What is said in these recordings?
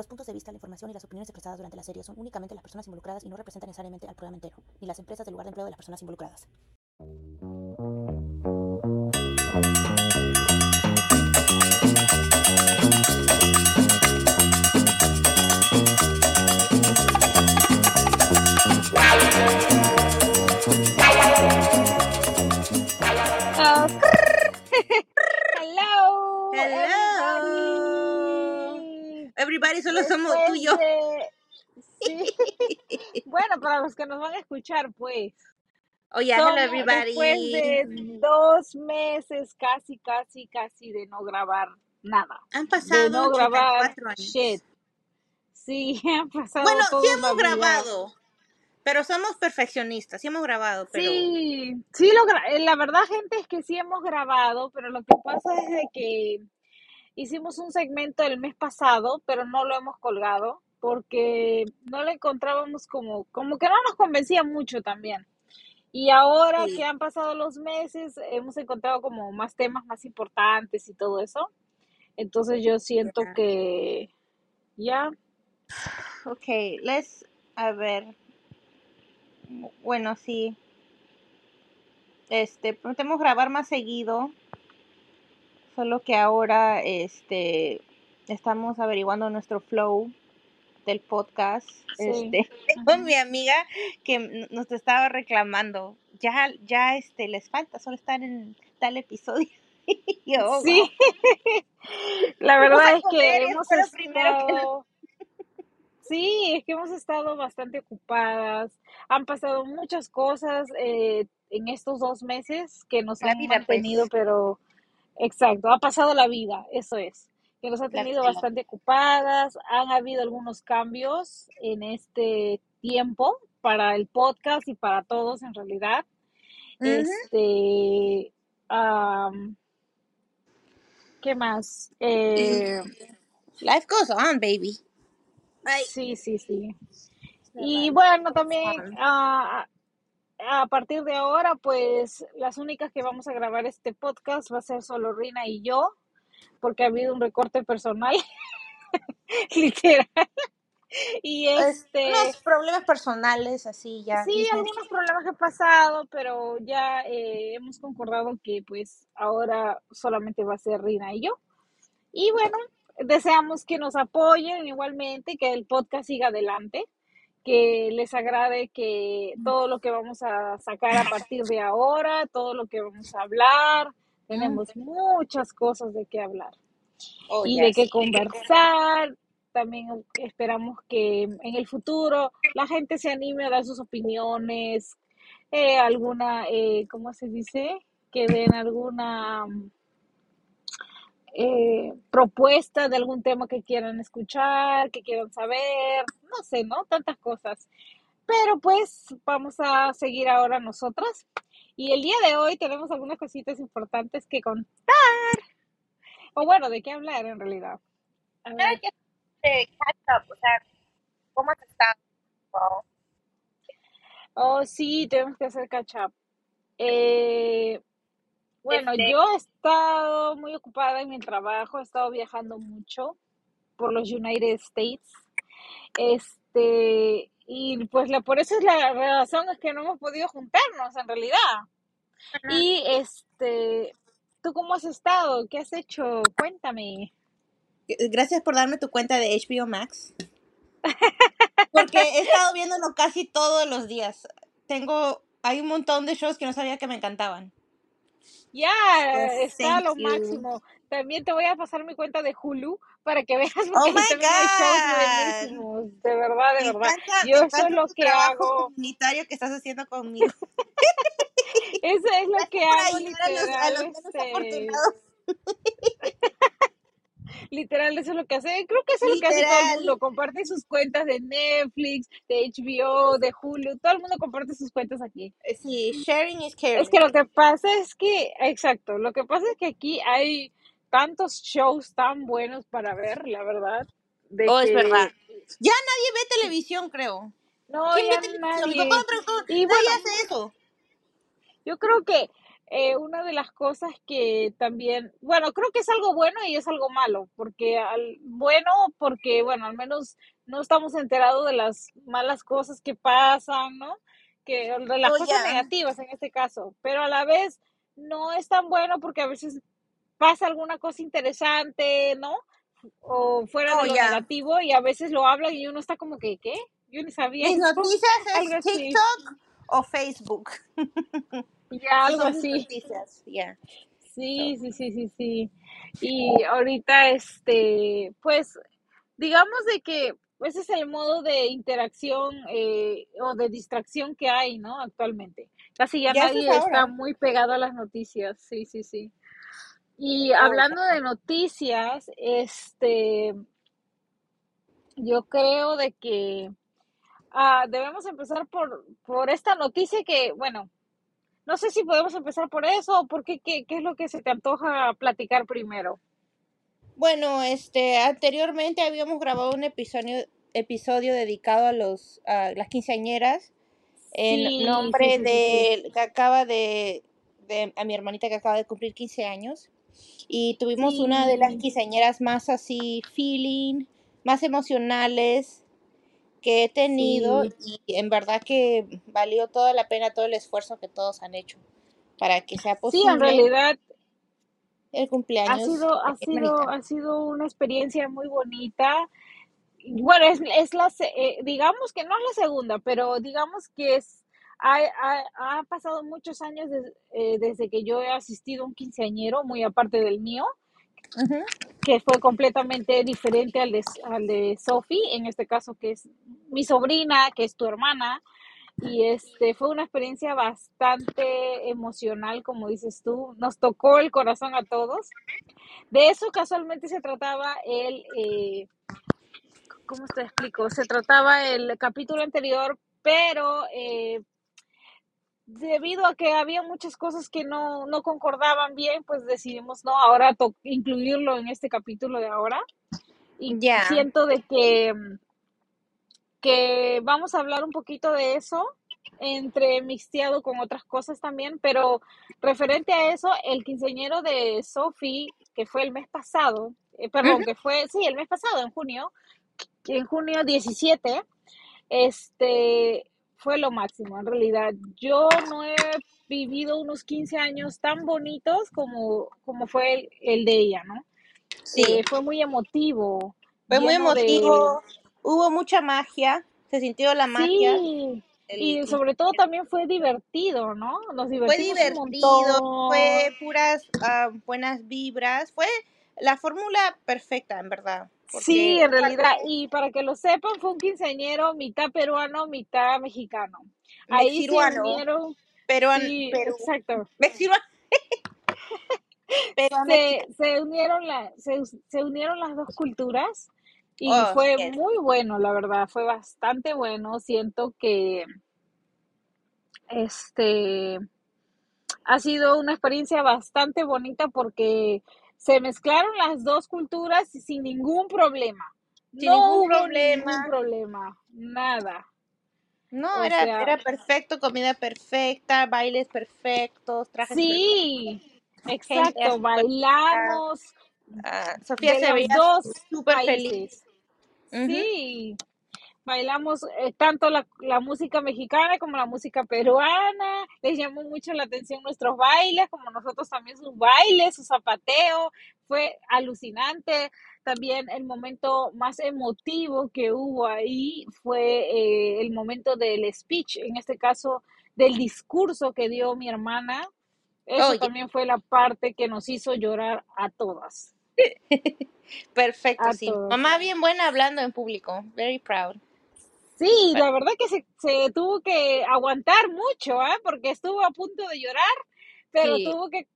Los puntos de vista, la información y las opiniones expresadas durante la serie son únicamente las personas involucradas y no representan necesariamente al programa entero, ni las empresas del lugar de empleo de las personas involucradas. Somos tú y yo. De- Sí. Bueno, para los que nos van a escuchar, pues. Oh, yeah, hello, everybody. después de dos meses casi, casi, casi de no grabar nada. Han De pasado no grabar 84 años. shit. Sí, han pasado Bueno, sí hemos vida. grabado, pero somos perfeccionistas. Sí hemos grabado, pero Sí, sí, lo gra- eh, la verdad, gente, es que sí hemos grabado, pero lo que pasa es de que hicimos un segmento el mes pasado, pero no lo hemos colgado porque no lo encontrábamos como, como que no nos convencía mucho también. Y ahora que han pasado los meses, hemos encontrado como más temas más importantes y todo eso. Entonces yo siento Yeah. que ya, Okay, let's, a ver. Bueno, sí. Este, prometemos grabar más seguido, solo que ahora, este, estamos averiguando nuestro flow del podcast. sí. Este, tengo Ujú. mi amiga que nos estaba reclamando. Ya, ya, este, les falta, solo estar en tal episodio. Y yo, Sí, wow. la verdad es que hemos primero que estado, sí, es que hemos estado bastante ocupadas. Han pasado muchas cosas eh, en estos dos meses que nos La han vida, mantenido, pues, pero exacto, ha pasado la vida, eso es, que nos ha tenido bastante ocupadas. Han habido algunos cambios en este tiempo para el podcast y para todos en realidad. Este, am, ¿qué más? Eh, life goes on, baby. Ay, sí, sí, sí. Y bueno, también on. A partir de ahora, pues las únicas que vamos a grabar este podcast va a ser solo Rina y yo, porque ha habido un recorte personal, literal. Y Pues, este, unos problemas personales, así ya, sí, algunos problemas que han pasado, pero ya eh, hemos concordado que pues ahora solamente va a ser Rina y yo. Y bueno, deseamos que nos apoyen igualmente, que el podcast siga adelante, que les agrade que todo lo que vamos a sacar a partir de ahora, todo lo que vamos a hablar, tenemos muchas cosas de qué hablar Oh, y de qué conversar. También esperamos que en el futuro la gente se anime a dar sus opiniones, eh, alguna, eh, ¿cómo se dice? Que den alguna eh, propuesta de algún tema que quieran escuchar, que quieran saber, no sé, ¿no? Tantas cosas. Pero pues vamos a seguir ahora nosotras. Y el día de hoy tenemos algunas cositas importantes que contar. O bueno, de qué hablar en realidad. A ver. eh, catch up, o sea, ¿cómo has estado? Oh, sí, tenemos que hacer catch up. Eh, bueno, Este, yo he estado muy ocupada en mi trabajo, he estado viajando mucho por los United States. Este, y pues la, por eso es la razón es que no hemos podido juntarnos en realidad. Y este, ¿tú cómo has estado? ¿Qué has hecho? Cuéntame. Gracias por darme tu cuenta de HBO Max, porque he estado viéndolo casi todos los días. Tengo, hay un montón de shows que no sabía que me encantaban. Ya, Yes, está a thank lo you. máximo. También te voy a pasar mi cuenta de Hulu para que veas Oh porque ahí my también hay shows God. buenísimos. De verdad, de Me verdad. encanta, Yo eso es lo que hago. comunitario que estás haciendo conmigo. Eso es lo que hago a los, a los menos este, afortunados. literal, eso es lo que hace. Creo que eso es lo que hace todo el mundo. Comparte sus cuentas de Netflix, de HBO, de Hulu. Todo el mundo comparte sus cuentas aquí. Eh, Sí, sharing is Es caring. que lo que pasa es que, exacto, lo que pasa es que aquí hay tantos shows tan buenos para ver, la verdad, de Oh, es verdad. Ya nadie ve televisión, creo. no, ¿Quién ve ya televisión? Mi papá nadie. no, Y nadie bueno, hace eso. yo creo que eh, una de las cosas que también, bueno, creo que es algo bueno y es algo malo, porque al, bueno, porque, bueno, al menos no estamos enterados de las malas cosas que pasan, ¿no? Que, de las Oh, cosas negativas en este caso, pero a la vez no es tan bueno porque a veces pasa alguna cosa interesante, ¿no? O fuera Oh, de lo ya. negativo y a veces lo hablan y uno está como que, ¿qué? Yo ni sabía Mis noticias es así. TikTok o Facebook. Ya, algo así. noticias, ya. Sí, sí, sí, sí, sí. Y ahorita, este, pues, digamos de que ese es el modo de interacción eh, o de distracción que hay, ¿no? Actualmente. Casi ya Ya eso es nadie está muy pegado a las noticias, sí, sí, sí. Y hablando de noticias, este, yo creo de que ah, debemos empezar por, por esta noticia que, bueno, no sé si podemos empezar por eso o por qué, qué, qué es lo que se te antoja platicar primero. Bueno, este, anteriormente habíamos grabado un episodio, episodio dedicado a los, a las quinceañeras en Sí, nombre sí, sí, sí. de, que acaba de, de, a mi hermanita que acaba de cumplir 15 años. Y tuvimos una de las quinceañeras más así, feeling, más emocionales que he tenido sí. y en verdad que valió toda la pena todo el esfuerzo que todos han hecho para que sea Sí, en posible realidad el ha cumpleaños sido, ha de mi sido, ha sido una experiencia muy bonita. Bueno, es, es la, eh, digamos que no es la segunda, pero digamos que es, ha, ha- ha pasado muchos años des- eh, desde que yo he asistido a un quinceañero, muy aparte del mío, Que fue completamente diferente al de, al de Sophie, en este caso que es mi sobrina, que es tu hermana, y este fue una experiencia bastante emocional, como dices tú, nos tocó el corazón a todos. De eso casualmente se trataba el, eh, ¿cómo te explico? Se trataba el capítulo anterior, pero eh, debido a que había muchas cosas que no, no concordaban bien, pues decidimos no ahora to- incluirlo en este capítulo de ahora. Y Ya. siento de que, que vamos a hablar un poquito de eso, entre mixteado con otras cosas también, pero referente a eso, el quinceañero de Sophie, que fue el mes pasado, eh, perdón, que fue, sí, el mes pasado, en junio, en junio 17, este, fue lo máximo, en realidad. Yo no he vivido unos 15 años tan bonitos como, como fue el, el de ella, ¿no? Sí. Eh, fue muy emotivo, Fue muy de... emotivo, hubo mucha magia, se sintió la magia. Sí, El y sobre todo también fue divertido, ¿no? Nos Fue un divertido, fue puras ah, buenas vibras, fue la fórmula perfecta, en verdad. Sí, en realidad, y para que lo sepan, fue un quinceañero mitad peruano, mitad mexicano. Ahí se unieron, peruan, sí, Perú, exacto. peruano Se, mexicano. se unieron la, se, se unieron las dos culturas y Oh, fue yes. muy bueno, la verdad, fue bastante bueno. Siento que este ha sido una experiencia bastante bonita porque se mezclaron las dos culturas sin ningún problema. Sin No ningún hubo ningún problema. problema, nada. No, era, sea, era perfecto, comida perfecta, bailes perfectos, trajes perfectos, sí, gente exacto, bailamos Ah, Sofía se veía dos súper feliz. Sí, bailamos eh, tanto la, la música mexicana como la música peruana. Les llamó mucho la atención nuestros bailes, como nosotros también sus bailes, su zapateo. Fue alucinante. También el momento más emotivo que hubo ahí fue eh, el momento del speech, en este caso del discurso que dio mi hermana. Eso Oye, también fue la parte que nos hizo llorar a todas, perfecto, a sí. Mamá bien buena hablando en público. Very proud. Sí, la verdad que se, se tuvo que aguantar mucho, ¿eh? Porque estuvo a punto de llorar, pero Sí. tuvo que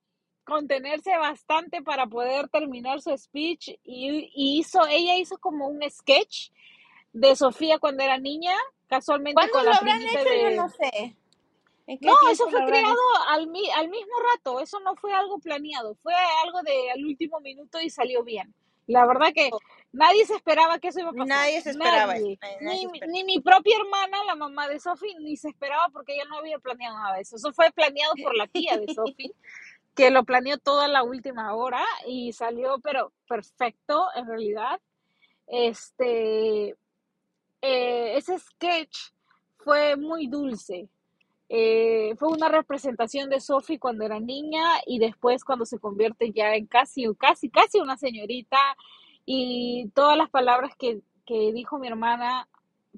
contenerse bastante para poder terminar su speech y, y hizo, ella hizo como un sketch de Sofía cuando era niña, casualmente ¿Cuándo con lo la habrán hecho? Yo de... no sé. ¿En qué No, eso fue creado al, mi- al mismo rato, eso no fue algo planeado, fue algo de al último minuto y salió bien. La verdad que nadie se esperaba que eso iba a pasar. Nadie se esperaba eso, Nadie. nadie- nadie Ni, se esperaba. ni mi propia hermana, la mamá de Sophie, ni se esperaba porque ella no había planeado nada de eso. Eso fue planeado por la tía de Sophie, que lo planeó toda la última hora y salió, pero perfecto en realidad. Este, eh, ese sketch fue muy dulce. Eh, fue una representación de Sophie cuando era niña y después cuando se convierte ya en casi, casi, casi una señorita y todas las palabras que, que dijo mi hermana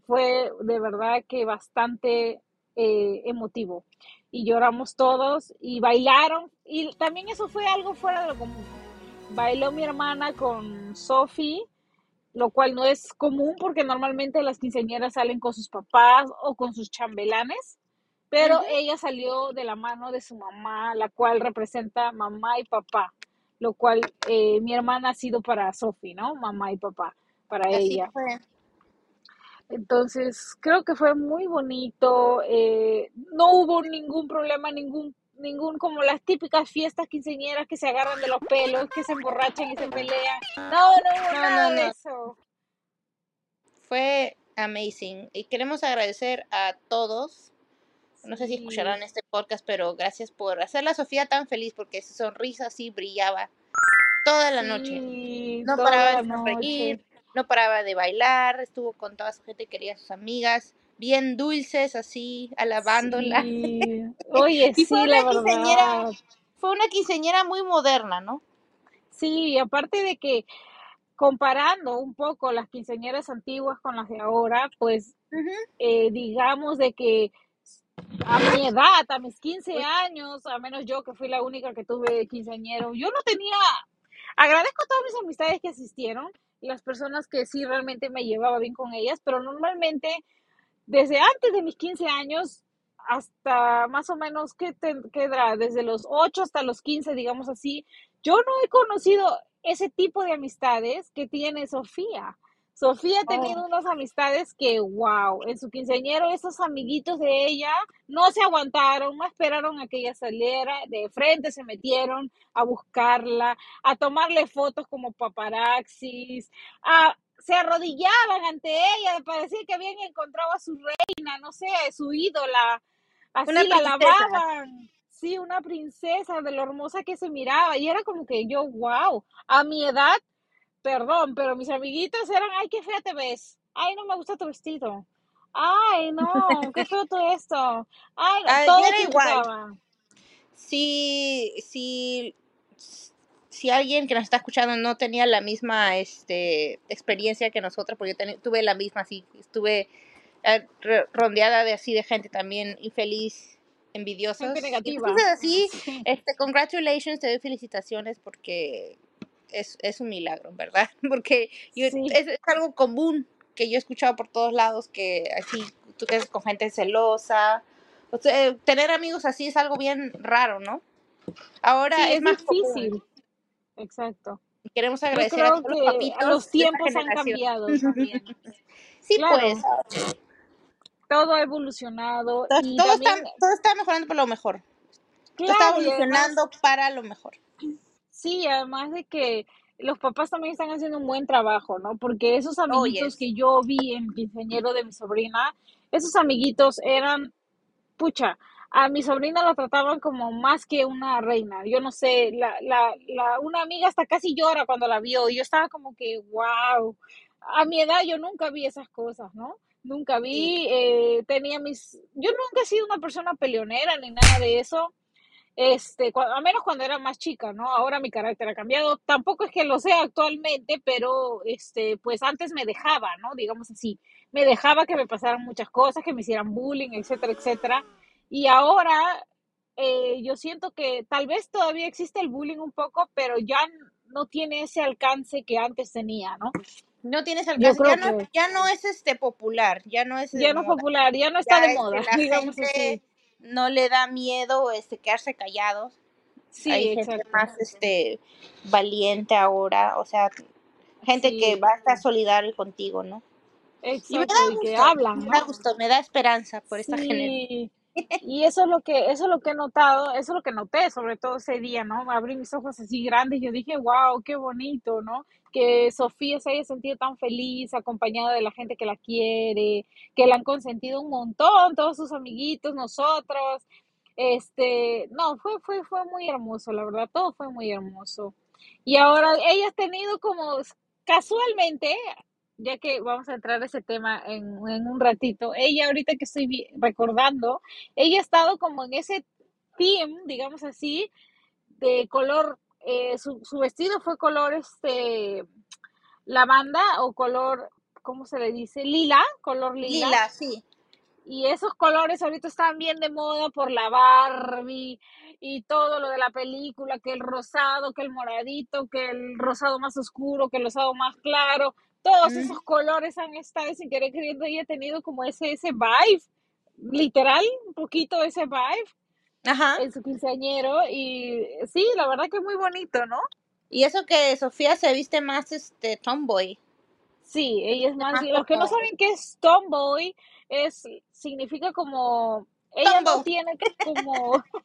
fue de verdad que bastante eh, emotivo. Y lloramos todos y bailaron y también eso fue algo fuera de lo común. Bailó mi hermana con Sophie lo cual no es común porque normalmente las quinceañeras salen con sus papás o con sus chambelanes, pero ella salió de la mano de su mamá, la cual representa mamá y papá, lo cual eh, mi hermana ha sido para Sophie, ¿no? Mamá y papá, para Así ella. fue. Entonces, creo que fue muy bonito, eh, no hubo ningún problema, ningún, ningún, como las típicas fiestas quinceañeras que se agarran de los pelos, que se emborrachan y se pelean. No, no hubo No, nada no, de eso. Fue amazing. Y queremos agradecer a todos. No sé si escucharán este podcast, pero gracias por hacer a Sofía tan feliz porque su sonrisa así brillaba toda la noche. Sí, No paraba la de sonreír, no paraba de bailar, estuvo con toda su gente, quería a sus amigas, bien dulces así, alabándola. Sí. Oye, Y fue sí, la una quinceañera, verdad. fue una quinceañera muy moderna, ¿no? Sí, aparte de que comparando un poco las quinceañeras antiguas con las de ahora, pues eh, digamos de que a mi edad, a mis 15 años, a menos yo que fui la única que tuve quinceañero, yo no tenía, agradezco a todas mis amistades que asistieron y las personas que sí realmente me llevaba bien con ellas, pero normalmente desde antes de mis 15 años hasta más o menos, ¿qué te quedará? Desde los 8 hasta los 15, digamos así, yo no he conocido ese tipo de amistades que tiene Sofía. Sofía ha tenido Oh. unas amistades que, wow, en su quinceañero esos amiguitos de ella no se aguantaron, no esperaron a que ella saliera, de frente se metieron a buscarla, a tomarle fotos como paparaxis, a, se arrodillaban ante ella para decir que habían encontrado a su reina, no sé, a su ídola, así Una la alababan. Sí, una princesa de lo hermosa que se miraba. Y era como que yo, wow, a mi edad, perdón, pero mis amiguitos eran, ay, qué fea te ves. Ay, no me gusta tu vestido. Ay, no, qué feo todo esto. Ay, yo todo era igual. criticaban. Si, si, alguien que nos está escuchando no tenía la misma este, experiencia que nosotros, porque yo ten- tuve la misma, así, estuve eh, rodeada de así de gente también infeliz, envidiosos. Gente negativa. Entonces así, Sí. este, congratulations, te doy felicitaciones porque es, es un milagro, ¿verdad? Porque yo, Sí. es, es algo común que yo he escuchado por todos lados, que así, tú crees con gente celosa. O sea, tener amigos así es algo bien raro, ¿no? Ahora Sí, es, es más difícil. común. Exacto. Queremos agradecer a todos los papitos los tiempos han cambiado también. sí, Claro. pues. Todo ha evolucionado Todo, y todo también, está, todo está mejorando por lo mejor. Todo está además, evolucionando para lo mejor. Sí, además de que los papás también están haciendo un buen trabajo, ¿no? Porque esos Oh, amiguitos yes. que yo vi en quinceañero de mi sobrina, esos amiguitos eran, pucha, a mi sobrina la trataban como más que una reina. Yo no sé, la, la, la, una amiga hasta casi llora cuando la vio. Y yo estaba como que, wow. A mi edad yo nunca vi esas cosas, ¿no? Nunca vi, eh, tenía mis... Yo nunca he sido una persona peleonera ni nada de eso. Este, a menos cuando era más chica, ¿no? Ahora mi carácter ha cambiado. Tampoco es que lo sea actualmente, pero este, pues antes me dejaba, ¿no? Digamos así. Me dejaba que me pasaran muchas cosas, que me hicieran bullying, etcétera, etcétera. Y ahora eh, yo siento que tal vez todavía existe el bullying un poco, pero ya no tiene ese alcance que antes tenía, ¿no? No tienes Yo alcance, ya no, que ya no es este popular, ya no es ya no es popular, ya no está Ya de moda, digamos gente así. No le da miedo este quedarse callados. Sí, Hay gente exacto. más este valiente ahora, o sea, gente que va a estar solidario contigo, ¿no? Y me da exacto, y que gusto, hablan, me da ¿no? gusto, me da esperanza por esta generación. Sí, Y eso es lo que, eso es lo que he notado, eso es lo que noté, sobre todo ese día, ¿no? Abrí mis ojos así grandes y yo dije, wow, qué bonito, ¿no? Que Sofía se haya sentido tan feliz, acompañada de la gente que la quiere, que la han consentido un montón, todos sus amiguitos, nosotros. Este, no, fue, fue, fue muy hermoso, la verdad, todo fue muy hermoso. Y ahora ella ha tenido como casualmente, ya que vamos a entrar a ese tema en, un ratito, ella ahorita que estoy recordando, ella ha estado como en ese team, digamos así, de color, eh, su, su vestido fue color este lavanda o color, ¿cómo se le dice? Lila, color lila. Lila, sí. Y esos colores ahorita están bien de moda por la Barbie y todo lo de la película, que el rosado, que el moradito, que el rosado más oscuro, que el rosado más claro. Todos Mm. esos colores han estado sin querer queriendo y he tenido como ese, ese vibe, literal, un poquito ese vibe Ajá. en su quinceañero. Y sí, la verdad que es muy bonito, ¿no? Y eso que Sofía se viste más este tomboy. Sí, ella es más, Más los que no saben qué es tomboy, es, significa como, ella no tiene como,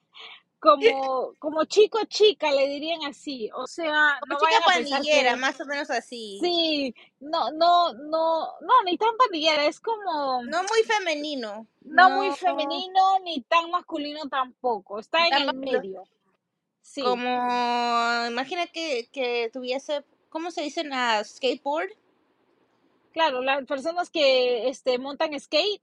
como, como chico chica, le dirían así, o sea, Como no chica pandillera, que, más o menos así. sí, no, no, no, no, ni tan pandillera, es como, No muy femenino. no muy femenino, ni tan masculino tampoco, está en Tan el medio, sí, Como, imagina que, que tuviese, ¿cómo se dice? a skateboard. claro, las personas que, este, montan skate,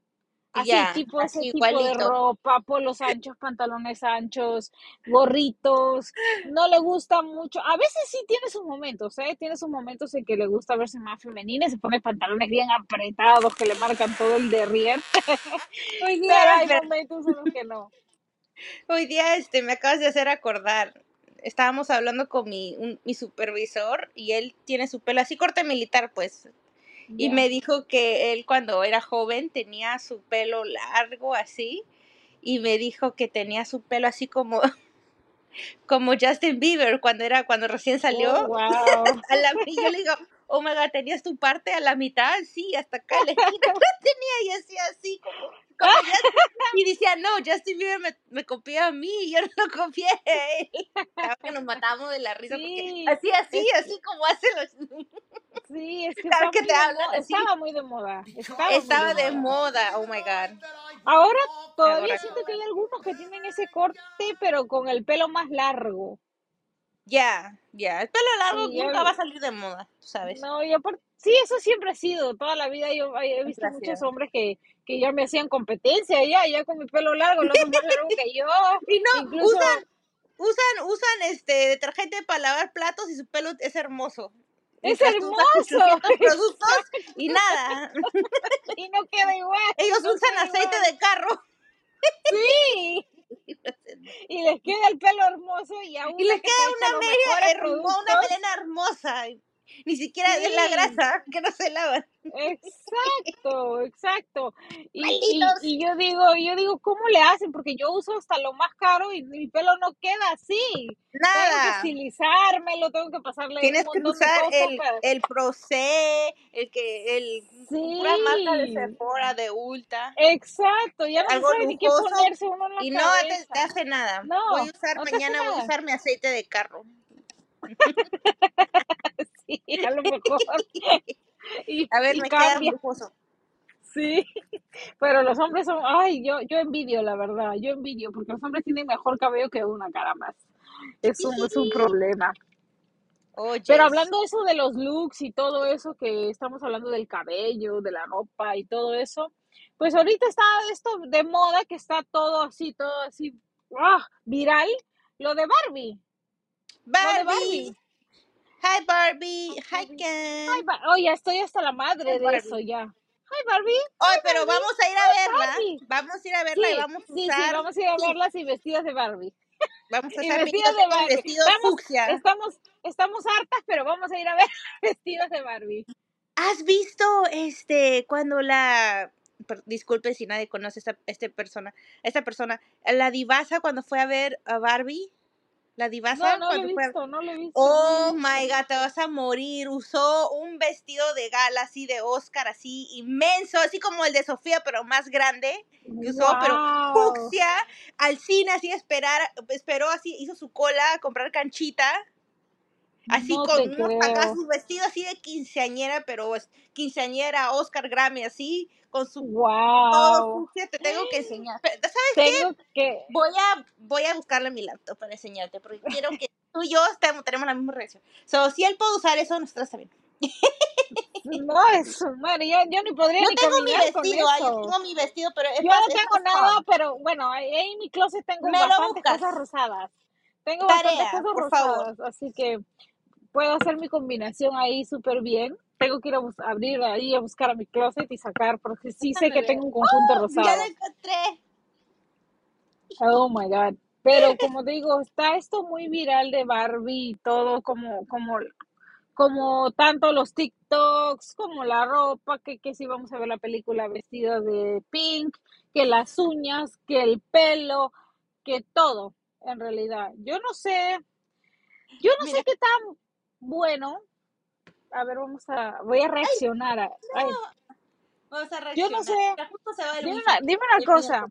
Así, tipo ese así tipo de ropa, polos anchos, pantalones anchos, gorritos. No le gusta mucho. A veces sí tiene sus momentos, ¿eh? Tiene sus momentos en que le gusta verse más femenina y se pone pantalones bien apretados que le marcan todo el derrier. Hoy Pero día, hay pero- momentos en los que no. hoy día este, me acabas de hacer acordar. Estábamos hablando con mi, un- mi supervisor y él tiene su pelo así corte militar, pues. Y me dijo que él cuando era joven tenía su pelo largo así y me dijo que tenía su pelo así como como Justin Bieber cuando era cuando recién salió. Oh, wow. a la y yo le digo oh my god tenías tu parte a la mitad sí hasta acá la esquina la tenía y hacía así. como, y decía no Justin Bieber me, me copió a mí yo no lo copié Estaba que nos matamos de la risa Sí, porque así así así como hacen los Sí, es que, Claro que te hablan así. estaba muy de moda. Estaba, de moda. moda oh my god Ahora todavía Ahora- siento que hay algunos que tienen ese corte, pero con el pelo más largo. Ya, ya. El pelo largo Sí, nunca va a salir de moda, sabes. No, y aparte, sí, eso siempre ha sido, toda la vida yo he visto ha muchos hombres que, que ya me hacían competencia, ya, ya con mi pelo largo, lo más largo que yo, Y no, incluso, usan, usan, usan este detergente para lavar platos y su pelo es hermoso. es hermoso, 800 productos y nada. y no queda igual, Ellos no usan aceite igual. de carro. sí, y les queda el pelo hermoso y aún Y les que queda una media mejores hermo- una melena hermosa. Ni siquiera es la Sí. grasa que no se lavan. Exacto, exacto. Y, y, yo digo, yo digo, ¿cómo le hacen? Porque yo uso hasta lo más caro y mi pelo no queda así. Tengo que Nada. estilizármelo, tengo que pasarle Tienes un que de usar el, para... el Procé, el que, el pura marca de Sí, Sephora, de Ulta. exacto, ya no algo sabe ni qué ponerse uno en la Y no te, cabeza. te hace nada. No, voy a usar no mañana, voy a nada. usar mi aceite de carro. Sí, a lo mejor. Y, A ver, y me queda cambia. lujoso. Sí, pero los hombres son, ay, yo, yo envidio, la verdad, yo envidio, porque los hombres tienen mejor cabello que una cara más. Es un, es un problema. Pero hablando eso de los looks y todo eso, que estamos hablando del cabello, de la ropa y todo eso, pues ahorita está esto de moda, que está todo así, todo así, ¡ah! viral, lo de Barbie. Lo de Barbie. Hi Barbie. Hi Ay, Ken. Ba- oh, ya estoy hasta la madre de Barbie. eso ya. Hi Barbie. Oye, pero Barbie. vamos a ir a verla. Barbie. Vamos a ir a verla y Sí, vamos a sí, sí, usar. vamos a ir a verlas y vestidas de Barbie. vamos a Y hacer vestidas de con Barbie. vestidos Vamos, fucsia. estamos, estamos hartas, pero vamos a ir a ver vestidas de Barbie. ¿Has visto este cuando la per- disculpe si nadie conoce esta, este persona, esta persona, la divasa cuando fue a ver a Barbie? La divasa no lo he fue... visto, no lo he visto, Oh lo he my visto. god, te vas a morir. Usó un vestido de gala así de Oscar, así inmenso, así como el de Sofía, pero más grande que usó, pero fucsia, al cine así esperar, esperó así, hizo su cola a comprar canchita, así No con unos acá su vestido así de quinceañera, pero es quinceañera Oscar Grammy así, con su todo Wow. fucsia, te tengo que enseñar. Pero, ¿Sabes qué? Tengo que. Voy a, voy a buscarle mi laptop para enseñarte, porque quiero que tú y yo estemos- tenemos la misma reacción. So, si él puede usar eso, nosotros está bien. No, es madre, yo, yo ni podría No ni tengo mi vestido, ah, yo tengo mi vestido, pero es Yo más, no es tengo más nada, fun. pero bueno, ahí en mi closet tengo bastantes cosas rosadas. Tengo bastantes Tarea, cosas por favor. rosadas, así que puedo hacer mi combinación ahí súper bien. Tengo que ir a abrir ahí a buscar a mi closet y sacar, porque sí sé que tengo un conjunto ¡Oh! Ya lo rosado. encontré. Oh my God. Pero como digo, está esto muy viral de Barbie y todo, como, como, como tanto los TikToks, como la ropa, que, que si vamos a ver la película vestida de pink, que las uñas, que el pelo, que todo, en realidad. Yo no sé, yo no sé qué tan bueno. A ver, vamos a, voy a reaccionar ay, no. Vamos a yo no reaccionar. sé, dime una, dime cosa.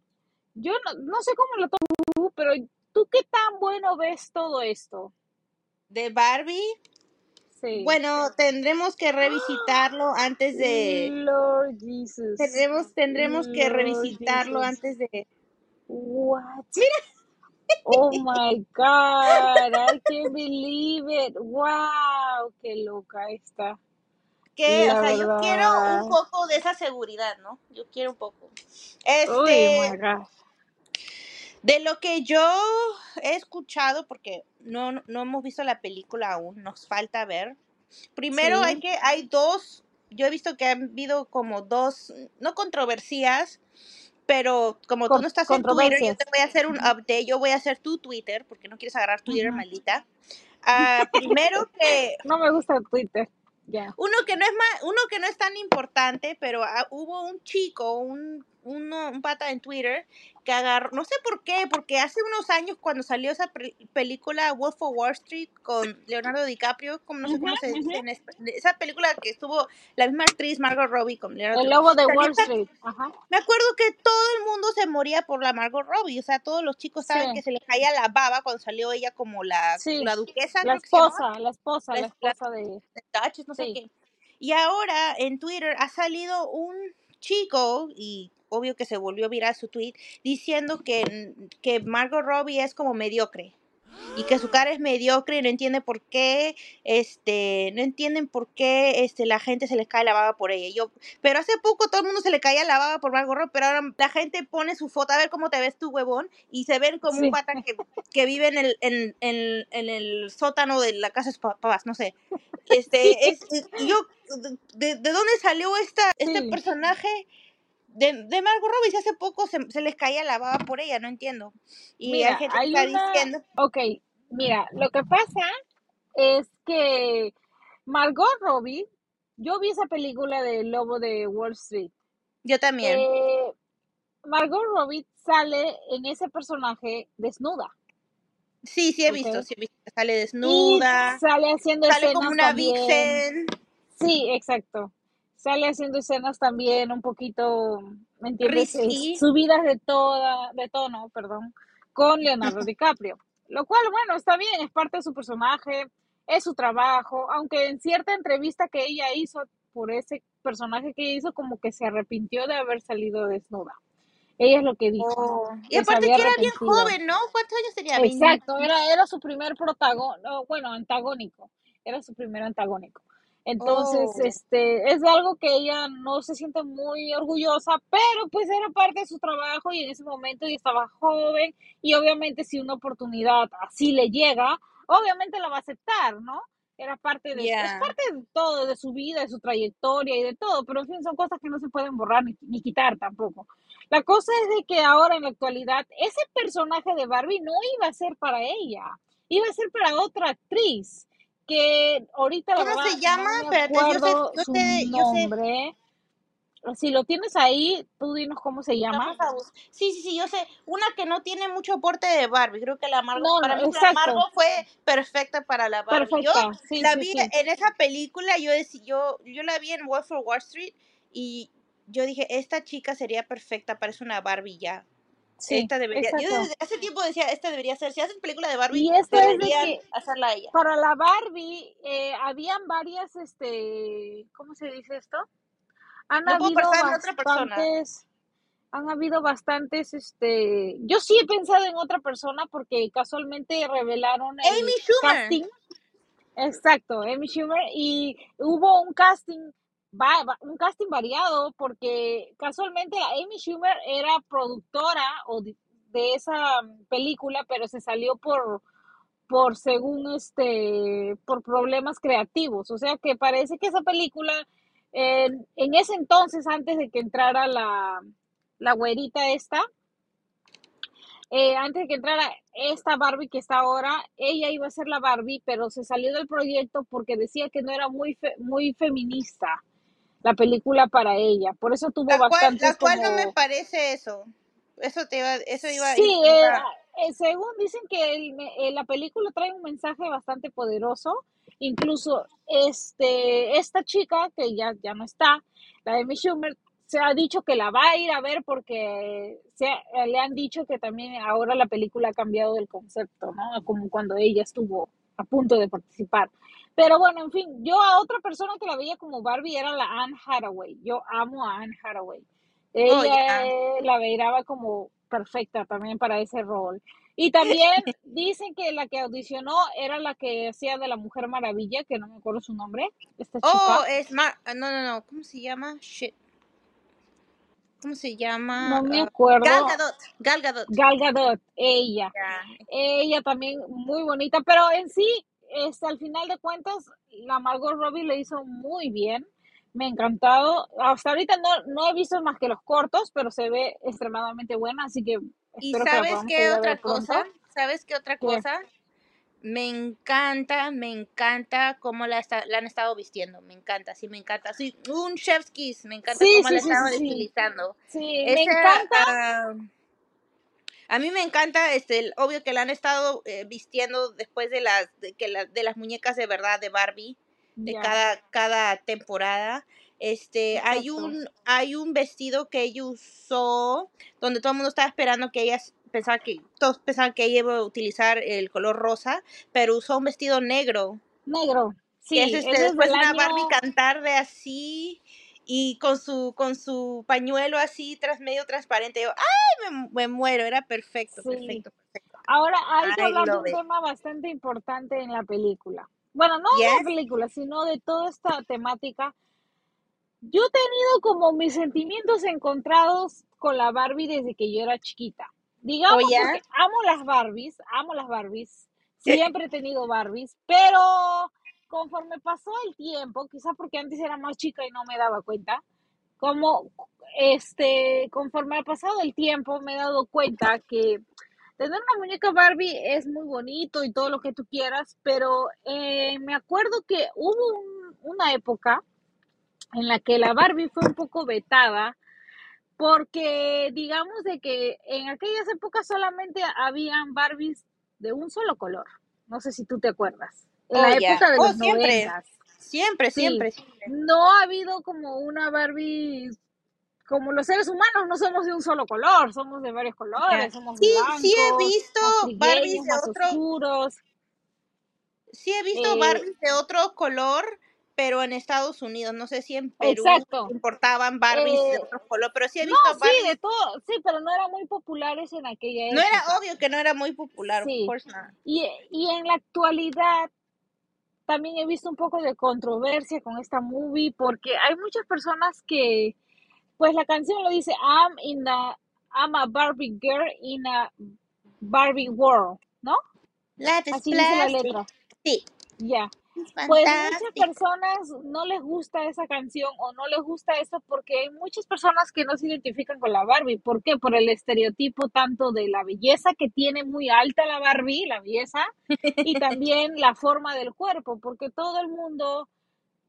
Yo no, no sé cómo lo tú, pero ¿tú qué tan bueno ves todo esto? De Barbie, Sí. bueno, tendremos que revisitarlo antes de... Lord Jesus. Tendremos, tendremos que revisitarlo Jesus. antes de... What? Oh my God, I can't believe it. Wow, qué loca está. Que, La o sea, yo quiero un poco de esa seguridad, ¿no? Yo quiero un poco. Uy, Este, God. de lo que yo he escuchado, porque no, no hemos visto la película aún, nos falta ver. Primero hay Sí. que, hay dos, yo he visto que han habido como dos, no controversias, pero como tú Con- no estás en Twitter, yo te voy a hacer un update, yo voy a hacer tu Twitter, porque no quieres agarrar Twitter, maldita. Ah, primero que No me gusta Twitter. Ya. uno que no es más, uno que no es tan importante, pero ah, hubo un chico, un, uno, un pata en Twitter que agarró, no sé por qué, porque hace unos años cuando salió esa película Wolf of Wall Street con Leonardo DiCaprio, como no sé cómo se dice en esa película que estuvo la misma actriz Margot Robbie con Leonardo El lobo de Wall Street. Ajá. me acuerdo que todo el mundo se moría por la Margot Robbie, o sea, todos los chicos saben Sí. que se les caía la baba cuando salió ella como la, Sí. la duquesa, La esposa, la esposa, la, la es- la esposa de. de no sé qué. Y ahora en Twitter ha salido un chico, y obvio que se volvió viral su tweet, diciendo que, que Margot Robbie es como mediocre. Y que su cara es mediocre y no entiende por qué, este, no entienden por qué este, la gente se les cae la baba por ella. Yo, pero hace poco todo el mundo se le caía la baba por Margot Robbie, pero ahora la gente pone su foto a ver cómo te ves tu huevón y se ven como un pata que, que vive en el, en, en, en el sótano de la casa de sus papás, no sé. Este, es, es- yo, de, ¿de dónde salió esta, este Sí. personaje de, de Margot Robbie? Si hace poco se, se les caía la baba por ella, no entiendo. Y hay Mira, gente hay está una. diciendo, Ok, mira, lo que pasa es que Margot Robbie, yo vi esa película de Lobo de Wall Street. yo también. Eh, Margot Robbie sale en ese personaje desnuda, Sí, sí he visto, sí he visto. Sale Y desnuda, sale haciendo sale como una también. vixen. Sí, exacto. Sale haciendo escenas también un poquito, ¿me entiendes? Risky. subidas de toda, de tono, perdón, con Leonardo DiCaprio. Lo cual, bueno, está bien, es parte de su personaje, es su trabajo, aunque en cierta entrevista que ella hizo por ese personaje que hizo, como que se arrepintió de haber salido desnuda. Ella es lo que dijo. Oh, Y aparte que era bien joven, ¿no? ¿Cuántos años tenía? ¿20? Exacto, era, era su primer protagónico, bueno, antagónico, era su primer antagónico. Entonces, Oh, este, es algo que ella no se siente muy orgullosa, pero pues era parte de su trabajo y en ese momento ella estaba joven y obviamente si una oportunidad así le llega, obviamente la va a aceptar, ¿no? Era parte de, es ya. parte de todo, de su vida, de su trayectoria y de todo, pero en fin, son cosas que no se pueden borrar ni, ni quitar tampoco. La cosa es de que ahora en la actualidad ese personaje de Barbie no iba a ser para ella, iba a ser para otra actriz que ahorita ¿Cómo verdad se llama? no me Espérate, yo sé, acuerdo yo su sé, yo sé. nombre. si lo tienes ahí, tú dinos cómo se llama. Sí, sí, sí, yo sé. Una que no tiene mucho aporte de Barbie. Creo que la Margot, No, para mí la. Margot fue perfecta para la Barbie. Yo sí, la sí, vi sí. en esa película, yo, yo, yo la vi en Wolf for Wall Street y yo dije, esta chica sería perfecta, parece una Barbie ya. Sí, esta debería, yo desde hace tiempo decía, esta debería ser, si hacen película de Barbie, Y esto es de hacerla ella. para la Barbie eh, habían varias, este, ¿cómo se dice esto? Han No habido en otra persona. bastantes, han habido bastantes, este, yo sí he pensado en otra persona porque casualmente revelaron el Amy Schumer. casting. Exacto, Amy Schumer y hubo un casting, va- un casting variado porque casualmente Amy Schumer era productora o de, esa película, pero se salió por por según este por problemas creativos, o sea que parece que esa película en, en ese entonces antes de que entrara la la güerita esta eh, antes de que entrara esta Barbie que está ahora, ella iba a ser la Barbie, pero se salió del proyecto porque decía que no era muy fe- muy feminista la película para ella. Por eso tuvo La cual, bastantes la cual no me como parece eso. Eso te iba, eso iba, Sí, eh, iba- eh, según dicen que el eh, la película trae un mensaje bastante poderoso. Incluso este, esta chica, que ya, ya no está, la de Amy Schumer, se ha dicho que la va a ir a ver porque se, ha- le han dicho que también ahora la película ha cambiado el concepto, ¿no? Como cuando ella estuvo a punto de participar. Pero bueno, en fin, yo a otra persona que la veía como Barbie era la Anne Hathaway. Yo amo a Anne Hathaway. Oh, Ella la veía como perfecta también para ese rol. Y también dicen que la que audicionó era la que hacía de la Mujer Maravilla, que no me acuerdo su nombre, esta Oh, chica. es Mar, ah, no, no, no, ¿cómo se llama? Shit. ¿Cómo se llama? No me Ah, acuerdo. Gal Gadot, Gal Gadot. Gal Gadot, ella. Ya. Ella también muy bonita, pero en sí, este, al final de cuentas, la Margot Robbie le hizo muy bien. Me ha encantado. Hasta ahorita no, no he visto más que los cortos, pero se ve extremadamente buena, así que ¿Y que sabes podamos qué otra pronto. cosa? ¿Sabes qué otra ¿Qué? cosa? Me encanta, me encanta cómo la, está- la han estado vistiendo. Me encanta, sí, me encanta. Sí, un chef's kiss. Me encanta Sí, cómo sí, la sí, sí. estilizando. Sí, me encanta. ah, a mí me encanta, este, el- obvio que la han estado eh, vistiendo después de las, de, que la- de las muñecas de verdad de Barbie, de cada, cada temporada. Este, hay un, hay un vestido que ella usó, donde todo el mundo estaba esperando que ella pensaba que, todos pensaban que ella iba a utilizar el color rosa, pero usó un vestido negro, Negro. que es Sí, este, ese es una Barbie cantar de así, y con su, con su pañuelo así, tras medio transparente. Yo, ¡ay! Me, me muero, era perfecto, Sí. perfecto, perfecto. Ahora hay que hablar de un it. tema bastante importante en la película. Bueno, no de Yes. la película, sino de toda esta temática. Yo he tenido como mis sentimientos encontrados con la Barbie desde que yo era chiquita. Digamos Oh, porque amo las Barbies, amo las Barbies. Siempre he tenido Barbies, pero conforme pasó el tiempo, quizás porque antes era más chica y no me daba cuenta, como este, conforme ha pasado el tiempo me he dado cuenta que tener una muñeca Barbie es muy bonito y todo lo que tú quieras, pero eh, me acuerdo que hubo un- una época en la que la Barbie fue un poco vetada porque digamos de que en aquellas épocas solamente habían Barbies de un solo color. No sé si tú te acuerdas. En la Oh, época de Oh, los siempre. noventas. Siempre, Sí. siempre, siempre. No ha habido como una Barbie como los seres humanos no somos de un solo color, somos de varios colores, somos Sí, sí he blancos, visto Barbies de más otro, oscuros. sí he visto Eh, Barbies de otro color, pero en Estados Unidos. No sé si en Perú exacto. importaban Barbies de Eh, otro color, pero sí he no, visto sí, Barbies. de todo, sí, pero no eran muy populares en aquella No era época. obvio que no era muy popular, Sí. Y, y en la actualidad también he visto un poco de controversia con esta movie porque hay muchas personas que, pues la canción lo dice, I'm in a, I'm a Barbie girl in a Barbie world, ¿no? Así dice la letra. Sí, Ya. Pues muchas personas no les gusta esa canción o no les gusta eso porque hay muchas personas que no se identifican con la Barbie. ¿Por qué? Por el estereotipo tanto de la belleza que tiene muy alta la Barbie, la belleza, y también la forma del cuerpo, porque todo el mundo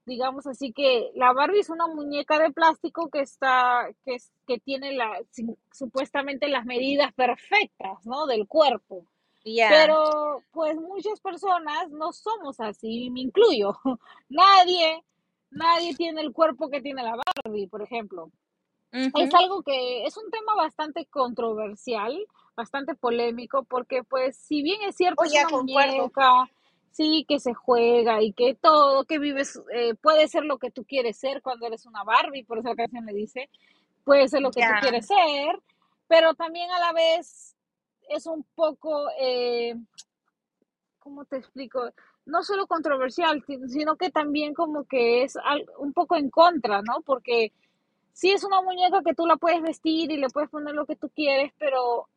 digamos así que la Barbie es una muñeca de plástico que está, que, es- que tiene la, supuestamente las medidas perfectas, ¿no? Del cuerpo. Pero pues muchas personas no somos así, me incluyo. Nadie, nadie tiene el cuerpo que tiene la Barbie, por ejemplo. Es algo que es un tema bastante controversial, bastante polémico, porque pues si bien es cierto Oh, es una muñeca, sí, que se juega y que todo, que vives, eh, puede ser lo que tú quieres ser cuando eres una Barbie, por eso la canción le dice, puede ser lo que tú quieres ser, pero también a la vez es un poco, eh, ¿cómo te explico? No solo controversial, si- sino que también como que es un poco en contra, ¿no? Porque sí es una muñeca que tú la puedes vestir y le puedes poner lo que tú quieres, pero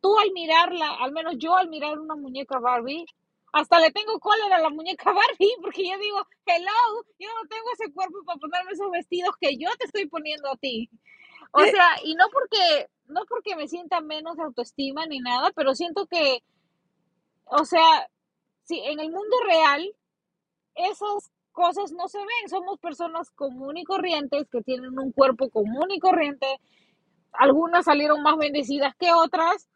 tú al mirarla, al menos yo al mirar una muñeca Barbie, hasta le tengo cólera a la muñeca Barbie, porque yo digo, hello, yo no tengo ese cuerpo para ponerme esos vestidos que yo te estoy poniendo a ti. O sea, y no porque, no porque me sienta menos autoestima ni nada, pero siento que, o sea, si en el mundo real esas cosas no se ven, somos personas común y corrientes que tienen un cuerpo común y corriente, algunas salieron más bendecidas que otras,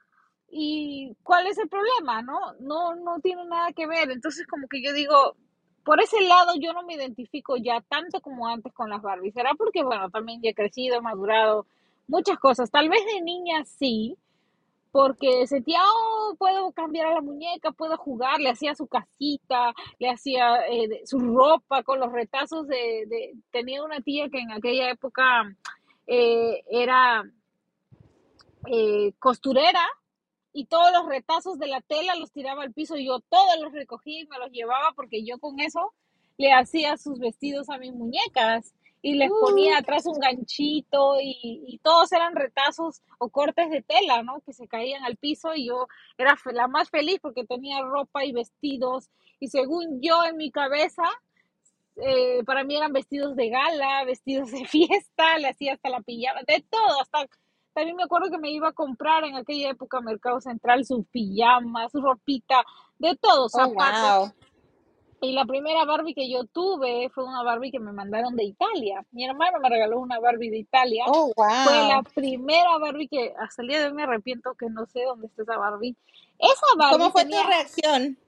y cuál es el problema, ¿no? No, no tiene nada que ver. Entonces, como que yo digo, por ese lado yo no me identifico ya tanto como antes con las Barbies. Será porque, bueno, también ya he crecido, he madurado, muchas cosas. Tal vez de niña sí, porque sentía, oh, puedo cambiar a la muñeca, puedo jugar, le hacía su casita, le hacía eh, su ropa con los retazos de, de- Tenía una tía que en aquella época eh, era eh, costurera y todos los retazos de la tela los tiraba al piso y yo todos los recogía y me los llevaba porque yo con eso le hacía sus vestidos a mis muñecas y les ponía atrás un ganchito y, y todos eran retazos o cortes de tela, ¿no? Que se caían al piso y yo era la más feliz porque tenía ropa y vestidos y según yo en mi cabeza, eh, para mí eran vestidos de gala, vestidos de fiesta, le hacía hasta la pijama, de todo, hasta también me acuerdo que me iba a comprar en aquella época Mercado Central su pijama, su ropita, de todo, oh, zapatos. wow. Y la primera Barbie que yo tuve fue una Barbie que me mandaron de Italia. Mi hermano me regaló una Barbie de Italia. Oh, Fue la wow. primera Barbie que hasta el día de hoy me arrepiento que no sé dónde está esa Barbie. Esa ¿Cómo Barbie fue tu tenía, reacción?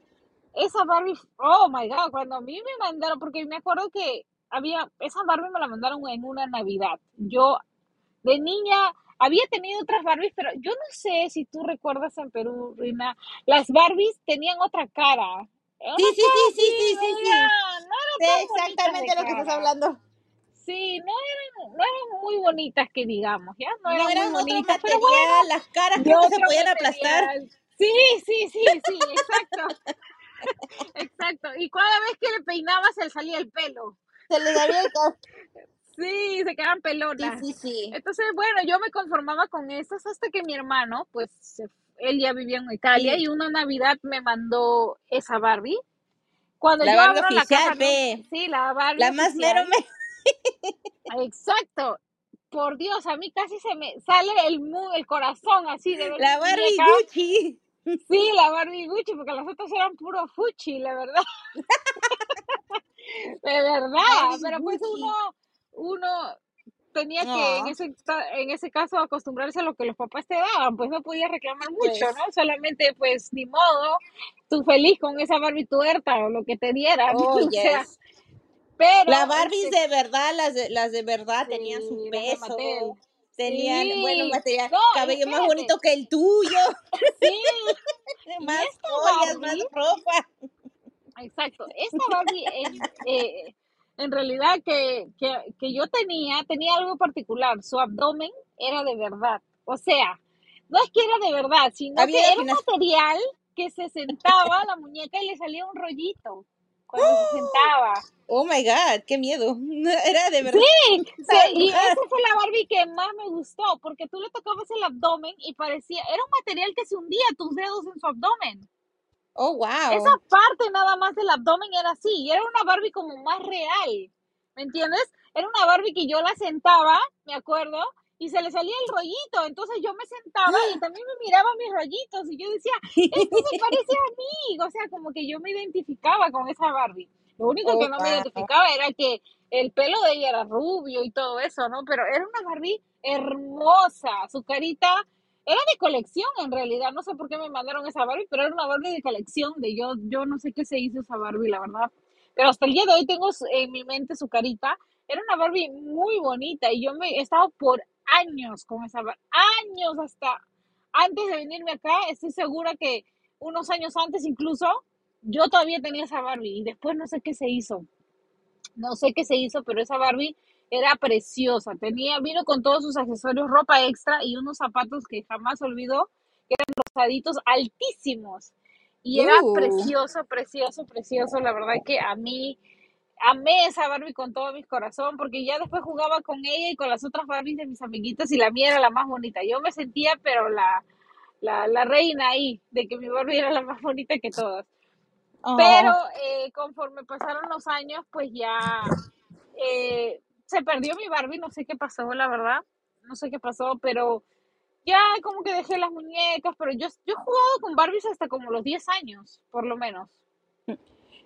esa Barbie, oh my God, cuando a mí me mandaron, porque me acuerdo que había, esa Barbie me la mandaron en una Navidad. Yo de niña había tenido otras Barbies, pero yo no sé si tú recuerdas en Perú, Rina, las Barbies tenían otra cara. Sí, sí, sí, sí, sí, sí, sí. no Sé exactamente lo que estás hablando. Sí, no eran, no eran muy bonitas que digamos, ¿ya? No No eran muy eran bonitas, pero material, bueno, las caras creo que se podían aplastar. Sí, sí, sí, sí, exacto, exacto. Y cada vez que le peinaba se le salía el pelo. Se les había el cap- Sí, se quedaban Sí, pelonas. sí, sí. Entonces, bueno, yo me conformaba con esas hasta que mi hermano, pues, él ya vivía en Italia Y una Navidad me mandó esa Barbie. Cuando la yo Barbie abro la caja. Sí, la Barbie La más mero mero. Exacto. Por Dios, a mí casi se me sale el mu, el corazón así de La Barbie. Gucci. Sí, la Barbie Gucci, porque las otras eran puro fuchi, la verdad. De verdad. Barbie Pero pues Gucci. uno, uno tenía que en ese, en ese caso acostumbrarse a lo que los papás te daban, pues no podías reclamar mucho, pues. ¿no? Solamente pues ni modo, tú feliz con esa Barbie tuerta o lo que te dieran, Oh, o sea, pero Las Barbies este, de verdad, las de, las de verdad tenían su peso, tenían, bueno, material, no, cabello más bonito que el tuyo, sí, más joyas, más ropa. exacto, esta Barbie eh, en realidad que, que, que yo tenía, tenía algo particular, su abdomen era de verdad, o sea, no es que era de verdad, sino que Había era un material que se sentaba la muñeca y le salía un rollito cuando se sentaba. Oh my God, qué miedo. Era de verdad. Sí, sí, y esa fue la Barbie que más me gustó, porque tú le tocabas el abdomen y parecía, era un material que se hundía tus dedos en su abdomen. Oh, Esa wow. parte nada más del abdomen era así, y era una Barbie como más real, ¿me entiendes? Era una Barbie que yo la sentaba, me acuerdo, y se le salía el rollito, entonces yo me sentaba y también me miraba mis rollitos, y yo decía, esto se parece a mí, o sea, como que yo me identificaba con esa Barbie. Lo único Oh, que no me identificaba era que el pelo de ella era rubio y todo eso, ¿no? Pero era una Barbie hermosa, su carita era de colección en realidad, no sé por qué me mandaron esa Barbie, pero era una Barbie de colección, de yo, yo no sé qué se hizo esa Barbie, la verdad. Pero hasta el día de hoy tengo en mi mente su carita. Era una Barbie muy bonita y yo me he estado por años con esa Barbie, años hasta antes de venirme acá, estoy segura que unos años antes incluso, yo todavía tenía esa Barbie y después no sé qué se hizo. No sé qué se hizo, pero esa Barbie era preciosa. Tenía, vino con todos sus accesorios, ropa extra y unos zapatos que jamás olvidó, que eran rosaditos altísimos. Y era Uh. precioso, precioso, precioso. La verdad que a mí amé esa Barbie con todo mi corazón, porque ya después jugaba con ella y con las otras Barbies de mis amiguitas y la mía era la más bonita. Yo me sentía, pero la, la, la reina ahí, de que mi Barbie era la más bonita que todas. Oh. Pero eh, conforme pasaron los años, pues ya eh, se perdió mi Barbie, no sé qué pasó, la verdad, no sé qué pasó, pero ya como que dejé las muñecas, pero yo, yo he jugado con Barbies hasta como los 10 años, por lo menos.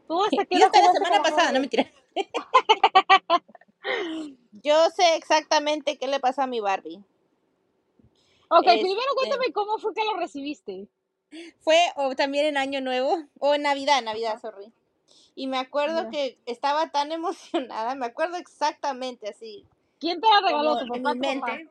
¿Tú hasta qué Yo hasta la semana pasada, no mentira. Yo sé exactamente qué le pasó a mi Barbie. Ok, Este- primero cuéntame cómo fue que lo recibiste. Fue o también en Año Nuevo, o en Navidad, Navidad, sorry. Y me acuerdo que estaba tan emocionada, me acuerdo exactamente así, ¿Quién te la regaló? ¿Tu en mi mente.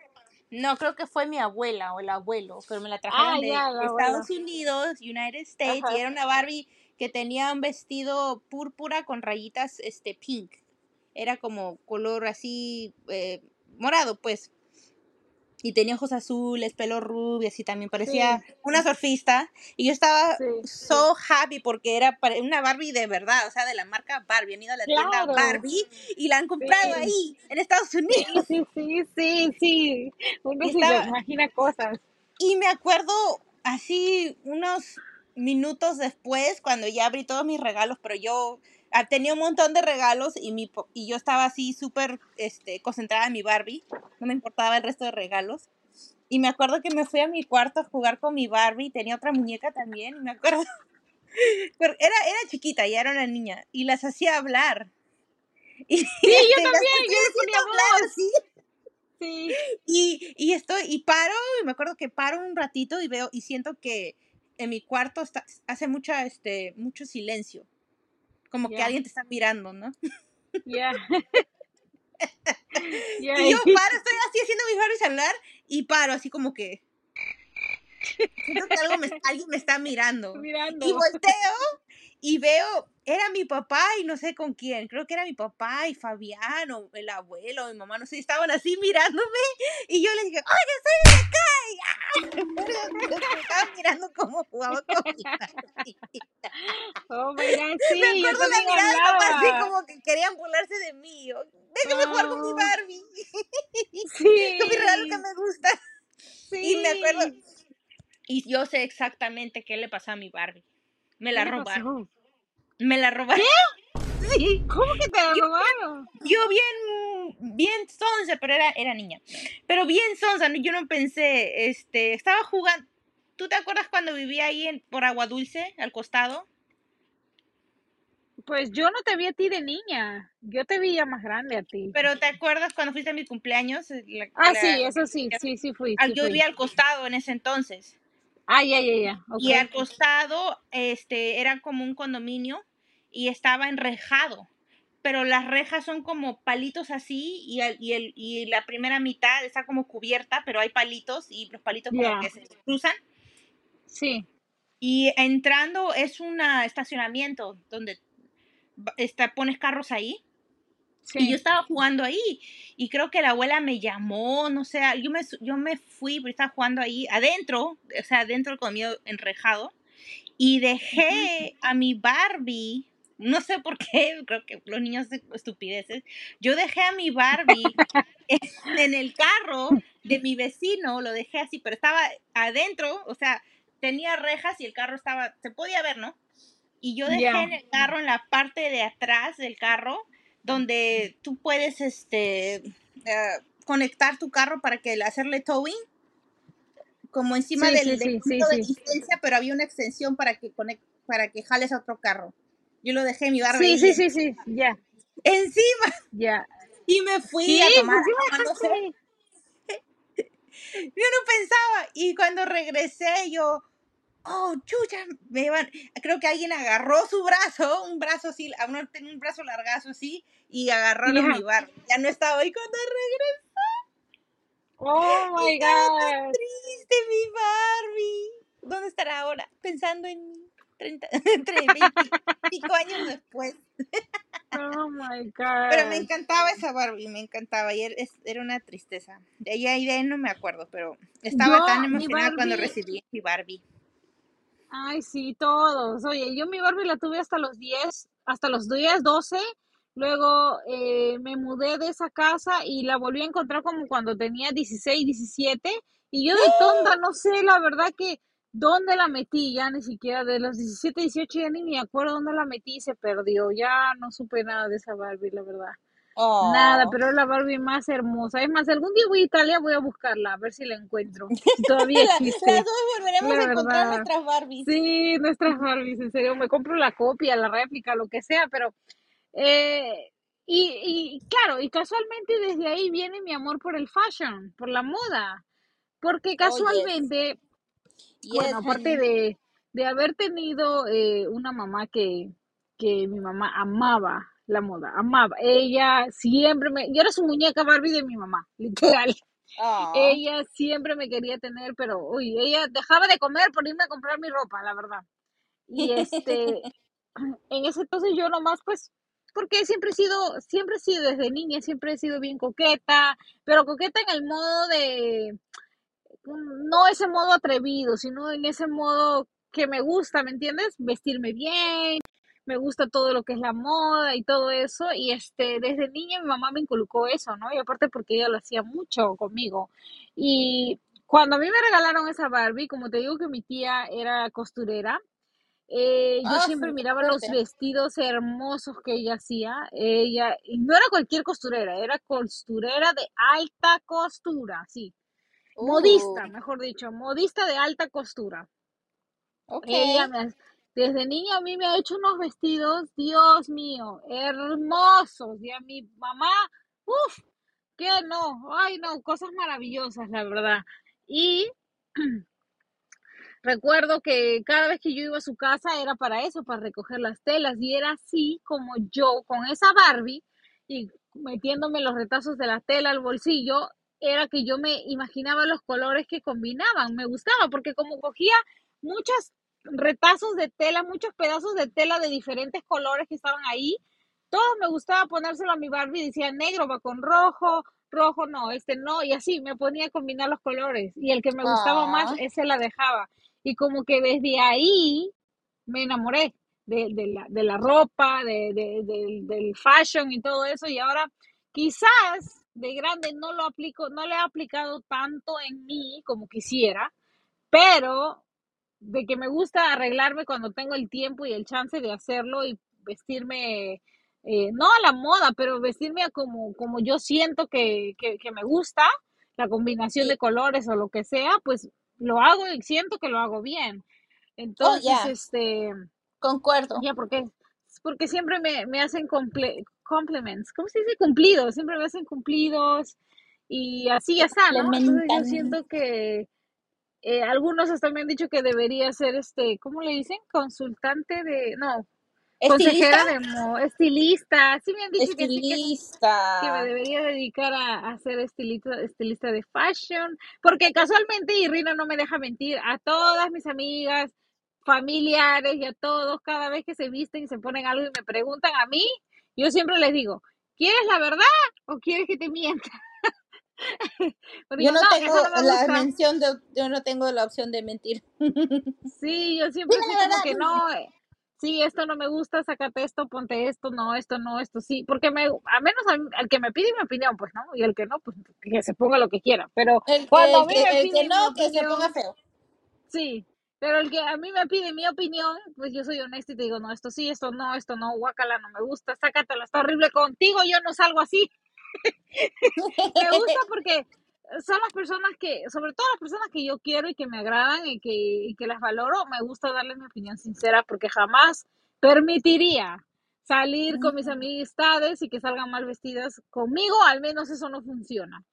No, creo que fue mi abuela o el abuelo, pero me la Ah, trajeron de ya, la Estados abuela. Unidos, United States, Ajá. y era una Barbie que tenía un vestido púrpura con rayitas este pink. Era como color así eh, morado, pues. Y tenía ojos azules, pelo rubio, así también parecía Sí. una surfista. Y yo estaba Sí, so happy porque era una Barbie de verdad, o sea, de la marca Barbie. Han ido a la tienda Claro. Barbie y la han comprado Sí. ahí, en Estados Sí, Unidos. sí, sí, sí, sí. Uno sí estaba- se imagina cosas. Y me acuerdo así unos minutos después, cuando ya abrí todos mis regalos, pero yo tenía un montón de regalos y, mi, y yo estaba así súper este, concentrada en mi Barbie, no me importaba el resto de regalos. Y me acuerdo que me fui a mi cuarto a jugar con mi Barbie, tenía otra muñeca también, y me acuerdo, pero era, era chiquita, ya era una niña, y las hacía hablar. Y, Sí, yo este, también, yo le haciendo ponía hablar voz. así. Sí. Y, y estoy, y paro, y me acuerdo que paro un ratito y veo, y siento que en mi cuarto está, hace mucha, este, mucho silencio. Como que alguien te está mirando, ¿no? Y yo paro, estoy así haciendo mis Barbies hablar, y paro, así como que. Siento que algo me, alguien me está mirando. mirando. Y volteo y veo, era mi papá y no sé con quién, creo que era mi papá y Fabián o el abuelo, mi mamá, no sé, estaban así mirándome y yo les dije, oye, de acá. Y, ¡ah! Estaban mirando cómo jugaba con mi Barbie. Oh my God, sí, Me yo acuerdo la mirada papá así como que querían burlarse de mí. Yo, Déjame jugar con mi Oh. Barbie, Sí. con mi regalo que me gusta. Sí. Y me acuerdo, y yo sé exactamente qué le pasó a mi Barbie. Me la ¿Qué robaron. pasó? Me la robaron. Sí. ¿Cómo que te la robaron? Yo bien, bien sonsa, pero era, era niña. Pero bien sonsa, yo no pensé, este, estaba jugando. ¿Tú te acuerdas cuando vivía ahí en, por Agua Dulce, al costado? Pues yo no te vi a ti de niña. Yo te vi ya más grande a ti. Pero ¿te acuerdas cuando fuiste a mi cumpleaños? La- Ah, la- sí, eso sí, sí, sí fui. al- Sí yo fui. vivía al costado en ese entonces. Ah, ya, ya, ya. Y al costado, este, era como un condominio y estaba enrejado. Pero las rejas son como palitos así y, el- y, el, y la primera mitad está como cubierta, pero hay palitos y los palitos como Ya. que se cruzan. Sí. Y entrando es un estacionamiento donde está, pones carros ahí. Y yo Sí. estaba jugando ahí y creo que la abuela me llamó, no sé, yo me, yo me fui, pero estaba jugando ahí adentro, o sea, adentro del conmigo enrejado y dejé a mi Barbie, no sé por qué, creo que los niños estupideces, yo dejé a mi Barbie en, el carro de mi vecino, lo dejé así, pero estaba adentro, o sea, tenía rejas y el carro estaba, se podía ver, ¿no? Y yo dejé en el carro, en la parte de atrás del carro, donde tú puedes este, eh, conectar tu carro para que hacerle towing, como encima Sí, del, sí, del sí, punto de distancia, pero había una extensión para que conec- para que jales a otro carro. Yo lo dejé mi Barbie Sí, sí, en- sí, sí, ya, encima ya. y me fui Sí, a tomar sí. Yo no pensaba y cuando regresé yo, oh, chucha, me iban, creo que alguien agarró su brazo, un brazo así, a uno tenía un brazo largazo así y agarraron Ya. mi Barbie. Ya no estaba ahí cuando regresé. Oh my Estaba tan God. triste mi Barbie. ¿Dónde estará ahora? Pensando en mí. 30, entre 25 años después. Oh my Pero me God. encantaba esa Barbie, me encantaba. Y era, es- era una tristeza. De ahí, ahí de ahí no me acuerdo, pero estaba Yo, tan emocionada cuando recibí mi Barbie. ay, sí, todos. Oye, yo mi Barbie la tuve hasta los 10, hasta los 10, 12. Luego eh, me mudé de esa casa y la volví a encontrar como cuando tenía 16, 17. Y yo de tonta, no sé, la verdad que dónde la metí, ya ni siquiera de los 17, 18 ya ni me acuerdo dónde la metí y se perdió. Ya no supe nada de esa Barbie, la verdad. Nada, Oh. pero es la Barbie más hermosa. Es más, algún día voy a Italia, voy a buscarla, a ver si la encuentro. Todavía La- las existe. dos volveremos La a encontrar verdad. nuestras Barbies. Sí, nuestras Barbies, en serio. Me compro la copia, la réplica, lo que sea, pero. eh, y, y claro, y casualmente desde ahí viene mi amor por el fashion, por la moda. Porque Oh, yes. Bueno, aparte de, de haber tenido eh, una mamá que, que mi mamá amaba la moda, amaba. Ella siempre me... Yo era su muñeca Barbie de mi mamá, literal. Aw. Ella siempre me quería tener, pero, uy, ella dejaba de comer por irme a comprar mi ropa, la verdad. Y este, en ese entonces yo nomás, pues, porque siempre he sido, siempre he sido desde niña, siempre he sido bien coqueta, pero coqueta en el modo de, no ese modo atrevido, sino en ese modo que me gusta, ¿me entiendes? Vestirme bien, me gusta todo lo que es la moda y todo eso, y este, desde niña mi mamá me inculcó eso, ¿no? Y aparte porque ella lo hacía mucho conmigo. Y cuando a mí me regalaron esa Barbie, como te digo que mi tía era costurera, eh, yo Ah, siempre miraba los vestidos hermosos que ella hacía. Ella, y no era cualquier costurera, era costurera de alta costura, sí. Modista, mejor dicho, modista de alta costura. ok. Ella me, desde niña a mí me ha hecho unos vestidos, Dios mío, hermosos. Y a mi mamá, uff, que no, ay no, cosas maravillosas, la verdad. Y recuerdo que cada vez que yo iba a su casa era para eso, para recoger las telas. Y era así como yo, con esa Barbie y metiéndome los retazos de la tela al bolsillo, era que yo me imaginaba los colores que combinaban. Me gustaba porque como cogía muchos retazos de tela, muchos pedazos de tela de diferentes colores que estaban ahí, todo me gustaba ponérselo a mi Barbie. Decía negro va con rojo, rojo no, este no, y así me ponía a combinar los colores. Y el que me gustaba más, Aw. ese la dejaba. Y como que desde ahí me enamoré de, de la, de la ropa, de, de- del, del fashion y todo eso. Y ahora quizás de grande no lo aplico, no le he aplicado tanto en mí como quisiera, pero de que me gusta arreglarme cuando tengo el tiempo y el chance de hacerlo y vestirme, eh, no a la moda, pero vestirme como, como yo siento que, que, que me gusta, la combinación Sí. de colores o lo que sea, pues lo hago y siento que lo hago bien. Oh, Entonces, este, concuerdo. ya, porque, porque siempre me, me hacen comple- compliments, ¿cómo se dice? Cumplidos, siempre me hacen cumplidos y así ya. Entonces yo siento que eh, algunos hasta me han dicho que debería ser este, ¿cómo le dicen? Consultante de, no, Estilista, consejera de mo, estilista. Sí me han dicho que sí, que, que me estilista. debería dedicar a, a ser estilista, estilista de fashion, porque casualmente, y Rina no me deja mentir, a todas mis amigas, familiares y a todos, cada vez que se visten y se ponen algo y me preguntan a mí, yo siempre les digo, ¿quieres la verdad o quieres que te mienta? Yo digo, no no, tengo eso no me la mención de, yo no tengo la opción de mentir. Sí, yo siempre como verdad, que no, eh, sí, esto no me gusta, sácate esto, ponte esto, no, esto no, esto sí, porque me, a menos al, al que me pide mi opinión, pues no, y el que no, pues que se ponga lo que quiera, pero El que, cuando el que, el no, que se ponga feo. sí, pero el que a mí me pide mi opinión, pues yo soy honesta y te digo, no, esto sí, esto no, esto no, guácala, no me gusta, sácatelo, está horrible contigo, yo no salgo así. Me gusta porque son las personas que, sobre todo las personas que yo quiero y que me agradan y que, y que las valoro, me gusta darles mi opinión sincera porque jamás permitiría salir con mis amistades y que salgan mal vestidas conmigo, al menos eso no funciona.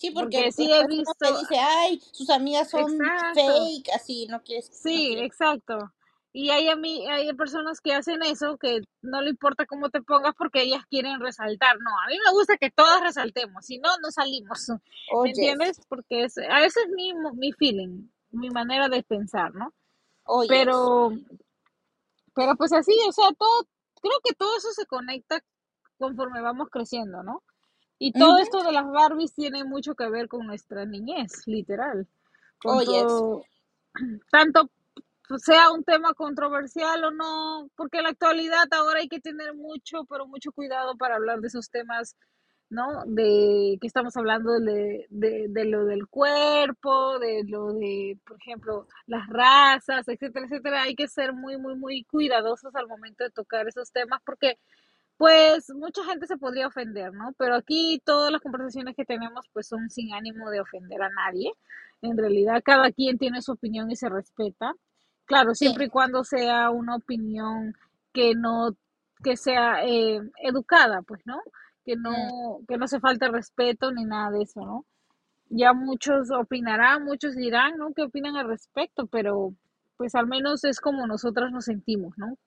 Sí, porque Porque sí he visto, dice, ay, sus amigas son exacto, fake, así, no quieres, sí, exacto. Y hay, a mí, hay personas que hacen eso, que no le importa cómo te pongas porque ellas quieren resaltar. No, a mí me gusta que todas resaltemos, si no, no salimos. ¿Me entiendes? Porque es, a ese es mi, mi feeling, mi manera de pensar, ¿no? oyes. Pero, pero pues así, o sea, todo, creo que todo eso se conecta conforme vamos creciendo, ¿no? Y todo esto de las Barbies tiene mucho que ver con nuestra niñez, literal. Con todo, tanto sea un tema controversial o no, porque en la actualidad ahora hay que tener mucho, pero mucho cuidado para hablar de esos temas, ¿no? De que estamos hablando de, de, de lo del cuerpo, de lo de, por ejemplo, las razas, etcétera, etcétera. Hay que ser muy, muy, muy cuidadosos al momento de tocar esos temas porque pues mucha gente se podría ofender, ¿no? Pero aquí todas las conversaciones que tenemos pues son sin ánimo de ofender a nadie. En realidad cada quien tiene su opinión y se respeta. Claro, Sí, siempre y cuando sea una opinión que no, que sea eh, educada, pues, ¿no? Que mm, no, que no se falte respeto ni nada de eso, ¿no? Ya muchos opinarán, muchos dirán, ¿no? ¿Qué opinan al respecto? Pero pues al menos es como nosotras nos sentimos, ¿no?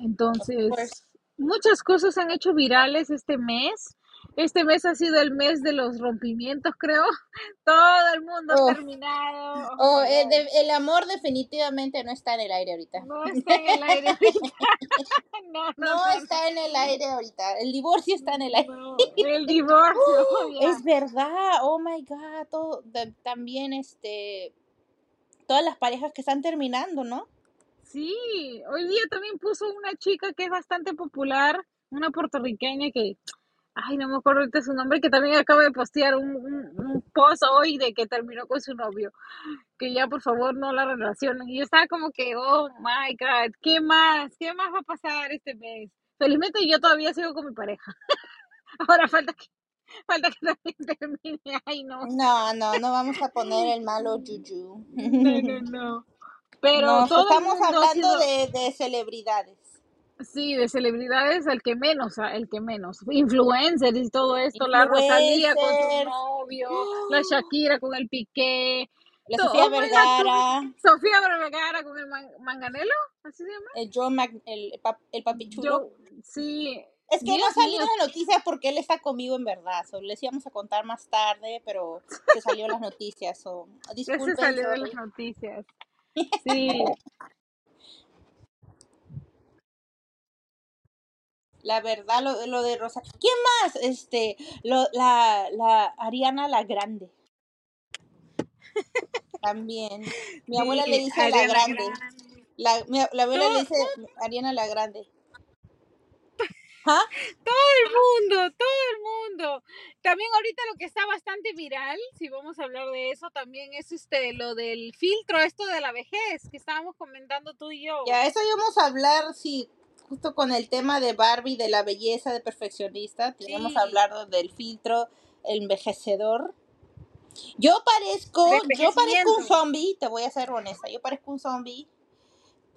Entonces, muchas cosas se han hecho virales este mes. Este mes ha sido el mes de los rompimientos, creo. Todo el mundo ha terminado. Oh oh, my el, God. de- el amor definitivamente no está en el aire ahorita. No está en el aire ahorita. No, no, No no, no. está en el aire ahorita. El divorcio está en el aire. El divorcio. Es verdad, oh my god, todo, de- también este, todas las parejas que están terminando, ¿no? Sí, hoy día también puso una chica que es bastante popular, una puertorriqueña que, ay, no me acuerdo ahorita su nombre, que también acaba de postear un, un, un post hoy de que terminó con su novio, que ya por favor no la relacionen. Y yo estaba como que, oh my God, ¿qué más? ¿Qué más va a pasar este mes? Felizmente yo todavía sigo con mi pareja. Ahora falta que, falta que también termine. Ay, no. No, no, no vamos a poner el malo juju. No, no, no. Pero No, todo el estamos mundo hablando sido, de, de celebridades. sí, de celebridades, el que menos, ah, el que menos. Influencers y todo esto, la Rosalía con su novio, la Shakira con el Piqué. la Sofía oh Vergara, Sofía Vergara con el man- Manganelo, ¿así se llama? el John Mag- el, pap- el papi chulo. Yo, sí, Es que no Dios salió mío, en las noticias porque él está conmigo en verdad. So, les íbamos a contar más tarde, pero se salió las noticias. So, ya se disculpen, salió de las noticias. Sí, La verdad, lo, lo de Rosa. ¿Quién más? Este, lo, la, la Ariana la Grande. También. Mi abuela le dice la Ariana grande. Grande. La, mi- la abuela le dice Ariana la Grande. ¿Ah? todo el mundo, todo el mundo. También ahorita lo que está bastante viral, si vamos a hablar de eso, también es este lo del filtro, esto de la vejez que estábamos comentando tú y yo. Ya, eso íbamos a hablar, sí, justo con el tema de Barbie, de la belleza de perfeccionista. Teníamos Sí, hablado del filtro, el envejecedor. Yo parezco, yo parezco un zombie, te voy a ser honesta, yo parezco un zombie.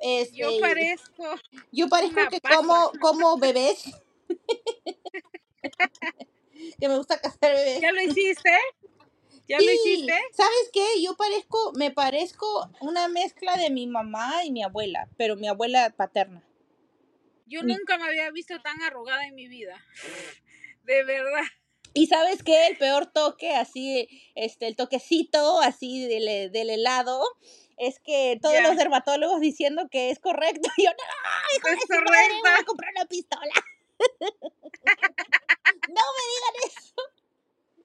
Yo Este, parezco yo parezco que pasa. como, como bebés, que me gusta cazar bebés. ¿Ya lo hiciste? ¿Ya lo hiciste? ¿sabes qué? Yo parezco, me parezco una mezcla de mi mamá y mi abuela, pero mi abuela paterna. Yo Mi- nunca me había visto tan arrugada en mi vida. De verdad. Y sabes qué, el peor toque, así, este, el toquecito así del, del helado, es que todos los dermatólogos diciendo que es correcto. Y yo, no, hijo es madre, voy a correcto. comprar una pistola. No me digan eso.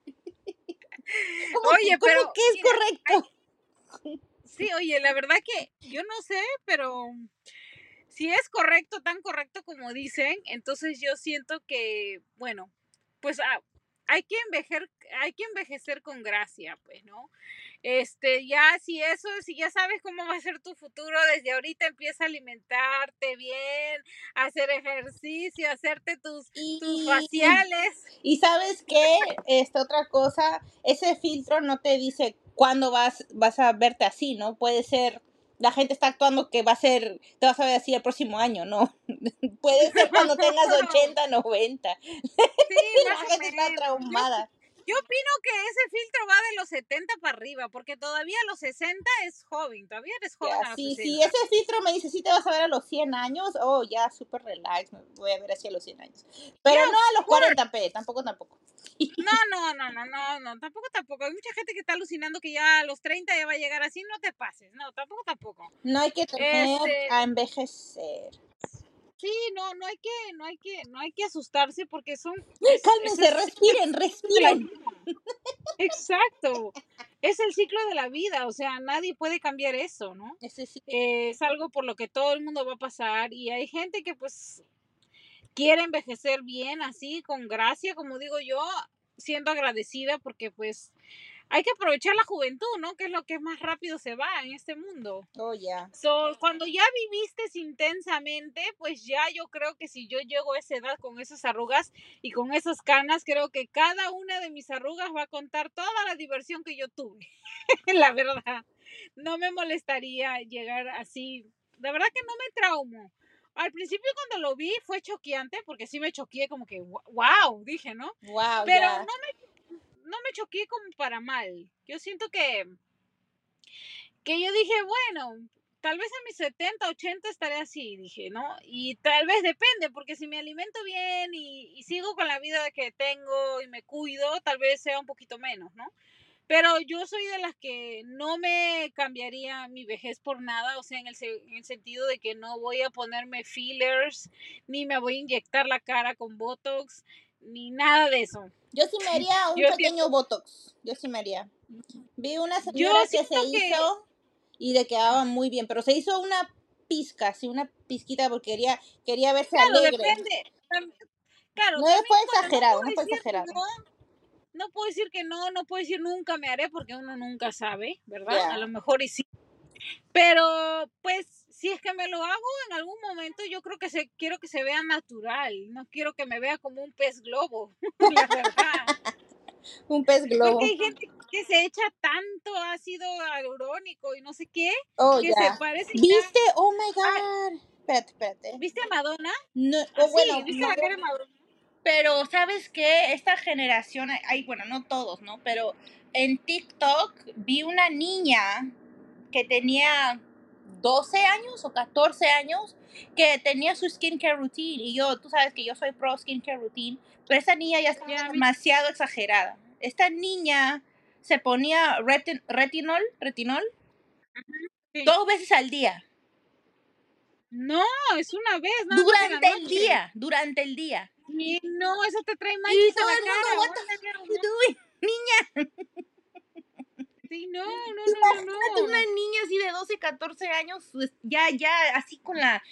¿Cómo, Oye, cómo pero que es mira, correcto? sí, oye, la verdad que yo no sé, pero si es correcto, tan correcto como dicen, entonces yo siento que, bueno, pues ah, hay que envejecer, hay que envejecer con gracia, pues, ¿no? Este, ya si eso, si ya sabes cómo va a ser tu futuro, desde ahorita empieza a alimentarte bien, a hacer ejercicio, hacerte tus, tus Y, faciales. y sabes qué, esta otra cosa, ese filtro no te dice cuándo vas, vas a verte así, ¿no? Puede ser la gente está actuando que va a ser, te vas a ver así el próximo año, ¿no? Puede ser cuando tengas 80, 90. Sí, La gente está traumada. Yo opino que ese filtro va de los 70 para arriba, porque todavía a los 60 es joven, todavía eres joven los sí, 60. sí, ese filtro me dice, sí te vas a ver a los 100 años, oh, ya, súper relax, me voy a ver así a los 100 años. Pero no a los fuera. 40, p, tampoco, tampoco. No, no, no, no, no, no, tampoco, tampoco. Hay mucha gente que está alucinando que ya a los 30 ya va a llegar así, no te pases. No, tampoco, tampoco. No hay que temer Este- a envejecer. Sí, no, no hay que, no hay que, no hay que asustarse porque son. es- Cálmense, es respiren, respiren. Exacto. Es el ciclo de la vida, o sea, nadie puede cambiar eso, ¿no? Eh, es algo por lo que todo el mundo va a pasar y hay gente que pues quiere envejecer bien, así, con gracia, como digo yo, siendo agradecida porque pues hay que aprovechar la juventud, ¿no? Que es lo que más rápido se va en este mundo. Oh, ya. So, cuando ya viviste intensamente, pues ya yo creo que si yo llego a esa edad con esas arrugas y con esas canas, creo que cada una de mis arrugas va a contar toda la diversión que yo tuve. la verdad, no me molestaría llegar así. De verdad que no me traumo. Al principio cuando lo vi fue choqueante porque sí me choqué como que wow, dije, ¿no? Wow, Pero ya. no me no me choqué como para mal. Yo siento que que yo dije, bueno, tal vez a mis 70, 80 estaré así, dije, ¿no? Y tal vez depende, porque si me alimento bien y, y sigo con la vida que tengo y me cuido, tal vez sea un poquito menos, ¿no? Pero yo soy de las que no me cambiaría mi vejez por nada, o sea, en el, en el sentido de que no voy a ponerme fillers, ni me voy a inyectar la cara con Botox, ni nada de eso. Yo sí me haría un Yo pequeño botox. Yo sí me haría. Vi una señora que se que- hizo y le quedaba muy bien, pero se hizo una pizca, sí, una pizquita porque quería, quería verse Claro, alegre. depende. Claro, No fue exagerado, puedo no fue exagerado. No, no puedo decir que no, no puedo decir nunca me haré porque uno nunca sabe, ¿verdad? A lo mejor y sí. Pero, pues, si es que me lo hago en algún momento, yo creo que se, quiero que se vea natural. No quiero que me vea como un pez globo, la verdad. Un pez globo. Porque hay gente que se echa tanto ácido hialurónico y no sé qué, Oh, que ya. se parece. ¿Viste? Oh my god. Espérate, espérate. ¿Viste a Madonna? No, Ah, oh, sí, bueno, ¿viste no- la cara de Madonna? Pero, ¿sabes qué? Esta generación, hay, bueno, no todos, ¿no? Pero en TikTok vi una niña que tenía 12 años o 14 años que tenía su skincare routine. Y yo, tú sabes que yo soy pro skincare routine, pero esa niña ya estaba demasiado exagerada. Esta niña se ponía retin- retinol, retinol Sí. dos veces al día. No, es una vez, Durante el día, durante el día. Y no, eso te trae Y manchas todo a la el mundo, cara. what the una cara, fuck you doing? Niña, Sí, no, no, no, no, no. una niña así de 12, 14 años, pues, ya, ya, así con la,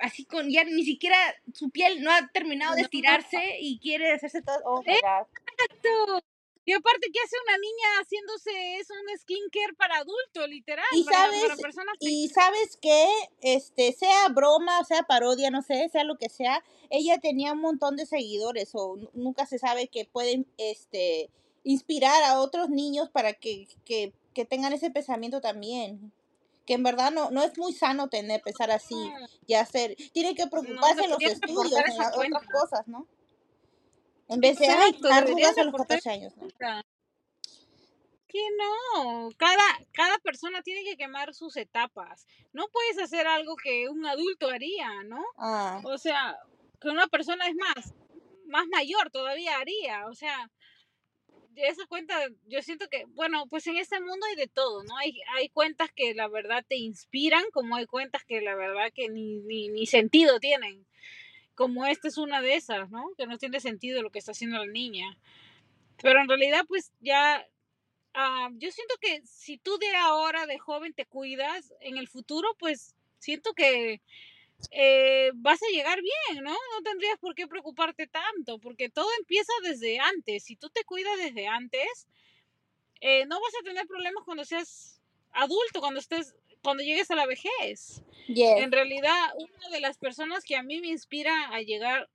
así con, ya ni siquiera su piel no ha terminado de No. estirarse y quiere hacerse todo, oh. Exacto. Y aparte, ¿qué hace una niña haciéndose es un skincare para adulto, literal? Y para, sabes, para personas y sabes que, este, sea broma, sea parodia, no sé, sea lo que sea, ella tenía un montón de seguidores o nu- nunca se sabe que pueden, este, inspirar a otros niños para que, que, que tengan ese pensamiento también. Que en verdad no, no es muy sano tener, pensar así y hacer. Tiene que preocuparse en los estudios, en las otras cosas, ¿no? En vez de, arrugas a los reportar 14 años, ¿no? Que no, cada, cada persona tiene que quemar sus etapas. No puedes hacer algo que un adulto haría, ¿no? Ah, O sea, que una persona es más, más mayor todavía haría. O sea, esa cuenta, yo siento que, bueno, pues en este mundo hay de todo, ¿no? Hay, hay cuentas que la verdad te inspiran, como hay cuentas que la verdad que ni, ni, ni sentido tienen. Como esta es una de esas, ¿no? Que no tiene sentido lo que está haciendo la niña. Pero en realidad, pues ya, ah, yo siento que si tú de ahora, de joven, te cuidas, en el futuro, pues siento que eh, vas a llegar bien, ¿no? No tendrías por qué preocuparte tanto, porque todo empieza desde antes. Si tú te cuidas desde antes, eh, no vas a tener problemas cuando seas adulto, cuando estés, cuando llegues a la vejez. yes. En realidad, una de las personas que a mí me inspira a llegar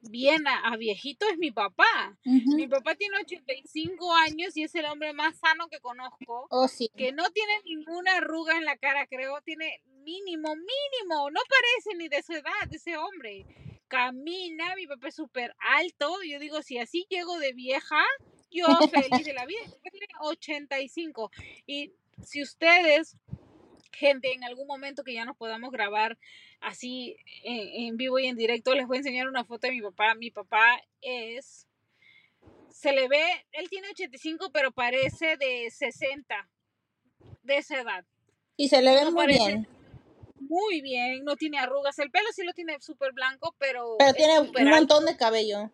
bien a, a viejito es mi papá. Mi papá tiene 85 años y es el hombre más sano que conozco, Oh, sí. que no tiene ninguna arruga en la cara, creo, tiene mínimo, mínimo, no parece ni de su edad ese hombre. Camina, mi papá es súper alto, yo digo, si así llego de vieja, yo feliz de la vida, tiene 85 y si ustedes gente en algún momento que ya nos podamos grabar así en, en vivo y en directo, les voy a enseñar una foto de mi papá. Mi papá es, se le ve, él tiene 85, pero parece de 60, de esa edad. Y se le ve No muy parece bien. Muy bien, no tiene arrugas, el pelo sí lo tiene súper blanco, pero Pero tiene un alto. montón de cabello.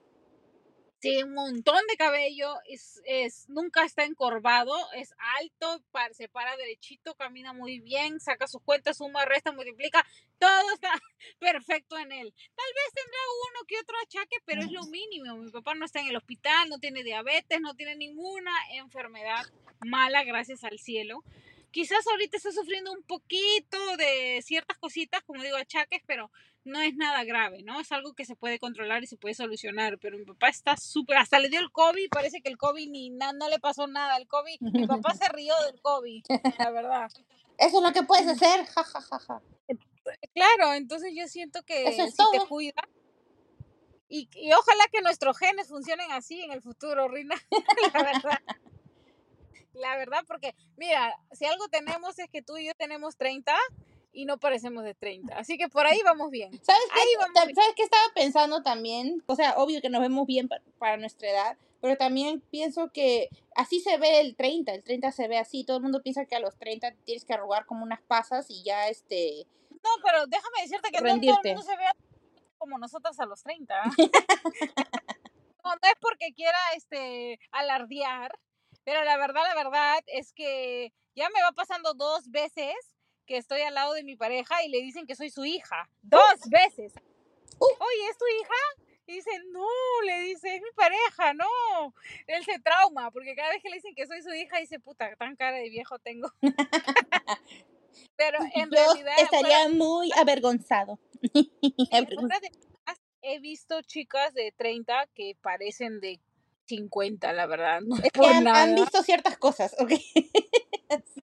Tiene un montón de cabello, es, es, nunca está encorvado, es alto, pa- se para derechito, camina muy bien, saca sus cuentas, suma, resta, multiplica, todo está perfecto en él. Tal vez tendrá uno que otro achaque, pero es lo mínimo. Mi papá no está en el hospital, no tiene diabetes, no tiene ninguna enfermedad mala, gracias al cielo. Quizás ahorita está sufriendo un poquito de ciertas cositas, como digo, achaques, pero no es nada grave, ¿no? Es algo que se puede controlar y se puede solucionar, pero mi papá está súper, hasta le dio el COVID, parece que el COVID ni na- no le pasó nada al COVID, mi papá se rió del COVID, la verdad. Eso es lo que puedes hacer. Ja, ja, ja, ja. Claro, entonces yo siento que Eso es si te todo. cuidas, y, y ojalá que nuestros genes funcionen así en el futuro, Rina, la verdad. La verdad, porque mira, si algo tenemos es que tú y yo tenemos 30 y no parecemos de 30, así que por ahí vamos bien. ¿Sabes qué? Ahí vamos bien. ¿Sabes qué estaba pensando también? O sea, obvio que nos vemos bien pa- para nuestra edad, pero también pienso que así se ve el 30, el 30 se ve así, todo el mundo piensa que a los 30 tienes que arrugar como unas pasas y ya este... No, pero déjame decirte que no todo el Rendirte. mundo se ve como nosotras a los 30. ¿ah? no, no es porque quiera este alardear, pero la verdad, la verdad es que ya me va pasando dos veces que estoy al lado de mi pareja y le dicen que soy su hija. Dos veces. Uh. Oye, ¿es tu hija? Y dice, no, le dice, es mi pareja, no. Él se trauma, porque cada vez que le dicen que soy su hija, dice, puta, tan cara de viejo tengo. Pero en Yo realidad, estaría muy avergonzado. y Avergon- fuera de bromas, he visto chicas de 30 que parecen de 50, la verdad, no es que han, nada. han visto ciertas cosas, ¿ok?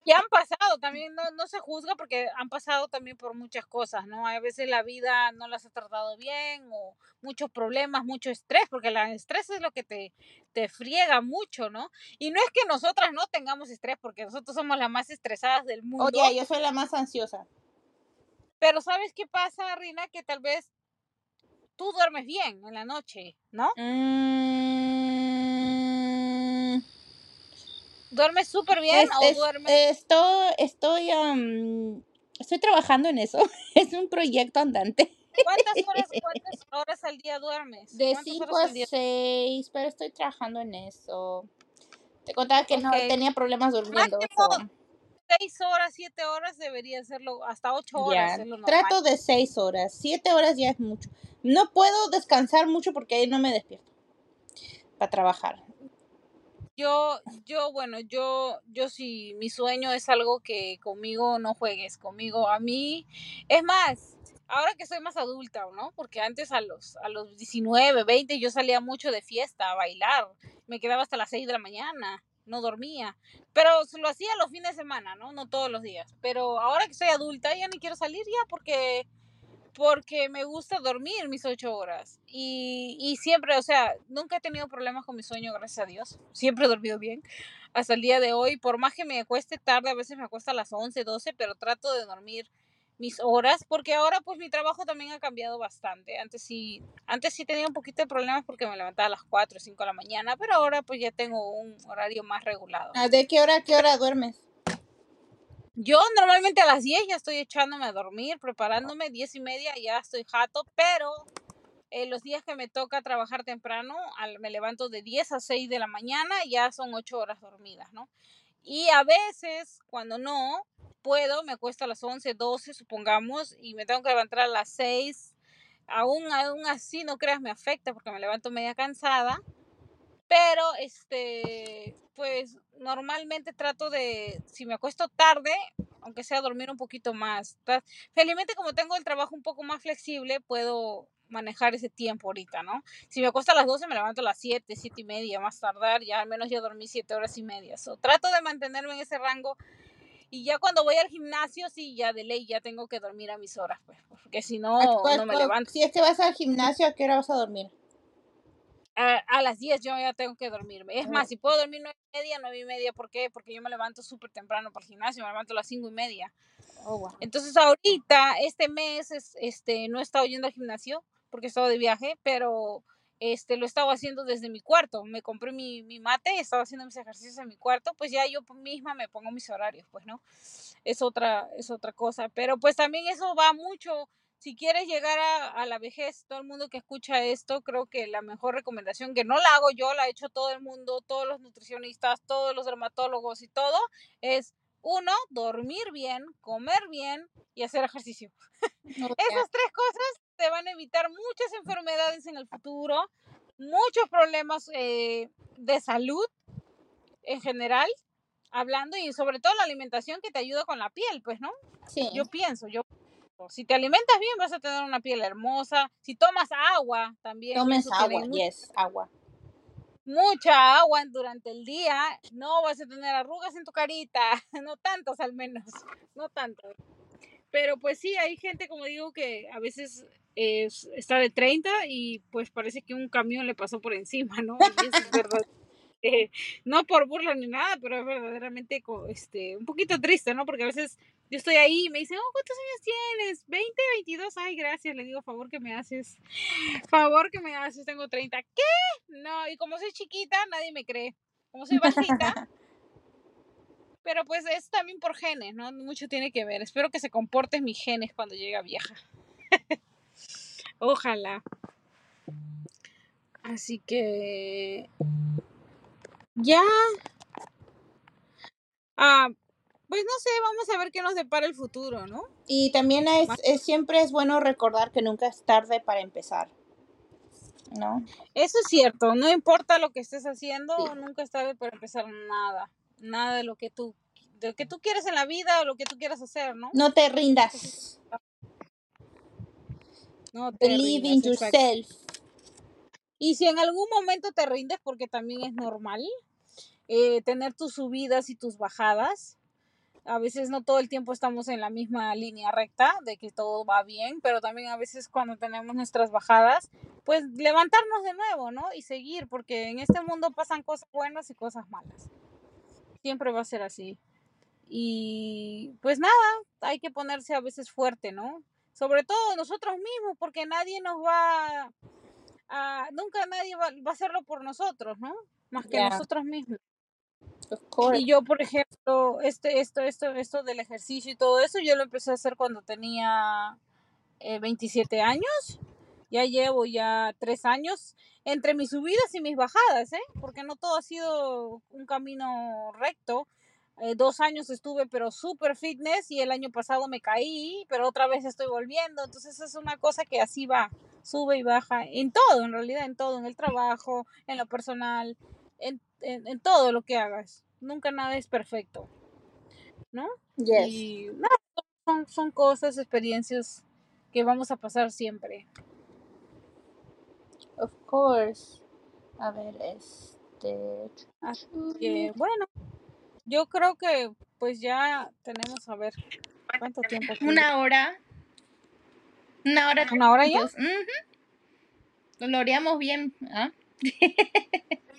Y han pasado también, no, no se juzga porque han pasado también por muchas cosas, ¿no? A veces la vida no las ha tratado bien o muchos problemas, mucho estrés, porque el estrés es lo que te, te friega mucho, ¿no? Y no es que nosotras no tengamos estrés, porque nosotros somos las más estresadas del mundo. Oye, yo soy la más ansiosa. Pero ¿sabes qué pasa, Rina? Que tal vez tú duermes bien en la noche, ¿no? Mm, ¿Duermes súper bien es- o es- duermes? estoy, estoy, am, estoy trabajando en eso. Es un proyecto andante. ¿Cuántas horas, cuántas horas al día duermes? De ¿Cuántas 5 horas a al día? 6, pero estoy trabajando en eso. Te contaba que no Ok. tenía problemas durmiendo. Máximo so, Seis horas, siete horas debería serlo, hasta ocho horas ya, es lo trato de 6 horas. 7 horas ya es mucho. No puedo descansar mucho porque ahí no me despierto para trabajar. Yo, yo, bueno, yo, yo sí, mi sueño es algo que conmigo no juegues, conmigo a mí. Es más, ahora que soy más adulta, ¿no? Porque antes a los, a los 19, 20 yo salía mucho de fiesta a bailar. Me quedaba hasta las 6 de la mañana, no dormía. Pero lo hacía los fines de semana, ¿no? No todos los días. Pero ahora que soy adulta ya ni quiero salir ya porque porque me gusta dormir mis ocho horas. Y, y siempre, o sea, nunca he tenido problemas con mi sueño, gracias a Dios. Siempre he dormido bien. Hasta el día de hoy, por más que me acueste tarde, a veces me acuesta a las 11, 12, pero trato de dormir mis horas, porque ahora pues mi trabajo también ha cambiado bastante. Antes sí, antes sí tenía un poquito de problemas porque me levantaba a las 4 o 5 de la mañana, pero ahora pues ya tengo un horario más regulado. Ah, ¿De qué hora qué hora duermes? Yo normalmente a las 10 ya estoy echándome a dormir, preparándome, 10 y media ya estoy jato, pero eh, los días que me toca trabajar temprano, al- me levanto de 10 a 6 de la mañana, ya son 8 horas dormidas, ¿no? Y a veces, cuando no puedo, me acuesto a las 11, 12, supongamos, y me tengo que levantar a las 6. Aún, aún así, no creas, me afecta porque me levanto media cansada. Pero, este, pues normalmente trato de, si me acuesto tarde, aunque sea dormir un poquito más. Felizmente como tengo el trabajo un poco más flexible, puedo manejar ese tiempo ahorita, ¿no? Si me acuesto a las 12, me levanto a las 7, 7 y media, más tardar, ya al menos ya dormí 7 horas y media. So, trato de mantenerme en ese rango y ya cuando voy al gimnasio, sí, ya de ley, ya tengo que dormir a mis horas, pues, porque si no, no me levanto. Si es que vas al gimnasio, ¿a qué hora vas a dormir? A, a las 10 yo ya tengo que dormirme. Es más, si puedo dormir 9 y media, 9 y media, ¿por qué? Porque yo me levanto súper temprano para el gimnasio, me levanto a las 5 y media. Oh, wow. Entonces ahorita, este mes, es, este, no he estado yendo al gimnasio porque he estado de viaje, pero este, lo he estado haciendo desde mi cuarto. Me compré mi, mi mate, he estado haciendo mis ejercicios en mi cuarto, pues ya yo misma me pongo mis horarios, pues, ¿no? Es otra, es otra cosa. Pero pues también eso va mucho. Si quieres llegar a, a la vejez, todo el mundo que escucha esto, creo que la mejor recomendación, que no la hago yo, la ha hecho todo el mundo, todos los nutricionistas, todos los dermatólogos y todo, es uno, dormir bien, comer bien y hacer ejercicio. Esas tres cosas te van a evitar muchas enfermedades en el futuro, muchos problemas eh, de salud en general, hablando y sobre todo la alimentación que te ayuda con la piel, pues, ¿no? Sí. Yo pienso, yo si te alimentas bien vas a tener una piel hermosa, si tomas agua también. Tomes agua, yes, agua. mucha agua durante el día, no vas a tener arrugas en tu carita, no tantas al menos, no tantas. Pero pues sí, hay gente, como digo, que a veces es- está de 30 y pues parece que un camión le pasó por encima, ¿no? Y eso es verdad. eh, no por burla ni nada, pero es verdaderamente este, un poquito triste, ¿no? Porque a veces yo estoy ahí y me dicen, oh, ¿cuántos años tienes? 20, 22, ay, gracias, le digo, favor que me haces, favor que me haces, tengo 30. ¿Qué? No, y como soy chiquita, nadie me cree. Como soy bajita, pero pues es también por genes, ¿no? Mucho tiene que ver. Espero que se comporten mis genes cuando llegue a vieja. Ojalá. Así que ya. Ah, pues no sé, vamos a ver qué nos depara el futuro, ¿no? Y también es, es- siempre es bueno recordar que nunca es tarde para empezar. ¿No? Eso es cierto, no importa lo que estés haciendo, Sí. nunca es tarde para empezar nada. Nada de lo que tú de lo que tú quieres en la vida o lo que tú quieras hacer, ¿no? No te rindas. No te Believe rindas, in yourself. Y si en algún momento te rindes, porque también es normal, eh, tener tus subidas y tus bajadas. A veces no todo el tiempo estamos en la misma línea recta de que todo va bien, pero también a veces cuando tenemos nuestras bajadas, pues levantarnos de nuevo, ¿no? Y seguir, porque en este mundo pasan cosas buenas y cosas malas. Siempre va a ser así. Y pues nada, hay que ponerse a veces fuerte, ¿no? Sobre todo nosotros mismos, porque nadie nos va a, nunca nadie va, va a hacerlo por nosotros, ¿no? Más que nosotros mismos. Y yo, por ejemplo, este, esto, esto, esto del ejercicio y todo eso, yo lo empecé a hacer cuando tenía eh, 27 años. Ya llevo ya tres años entre mis subidas y mis bajadas, ¿eh? Porque no todo ha sido un camino recto. Eh, dos años estuve, pero súper fitness y el año pasado me caí, pero otra vez estoy volviendo. Entonces es una cosa que así va, sube y baja, en todo, en realidad, en todo, en el trabajo, en lo personal, en, en, en todo lo que hagas. Nunca nada es perfecto, ¿no? Yes. Y nada, son, son cosas, experiencias que vamos a pasar siempre. Of course. A ver, este. Así que, bueno, yo creo que pues ya tenemos a ver cuánto tiempo. queda? Una hora. Una hora. ¿Una hora ya? Dios, ujú. Lo haríamos bien. ¿ah?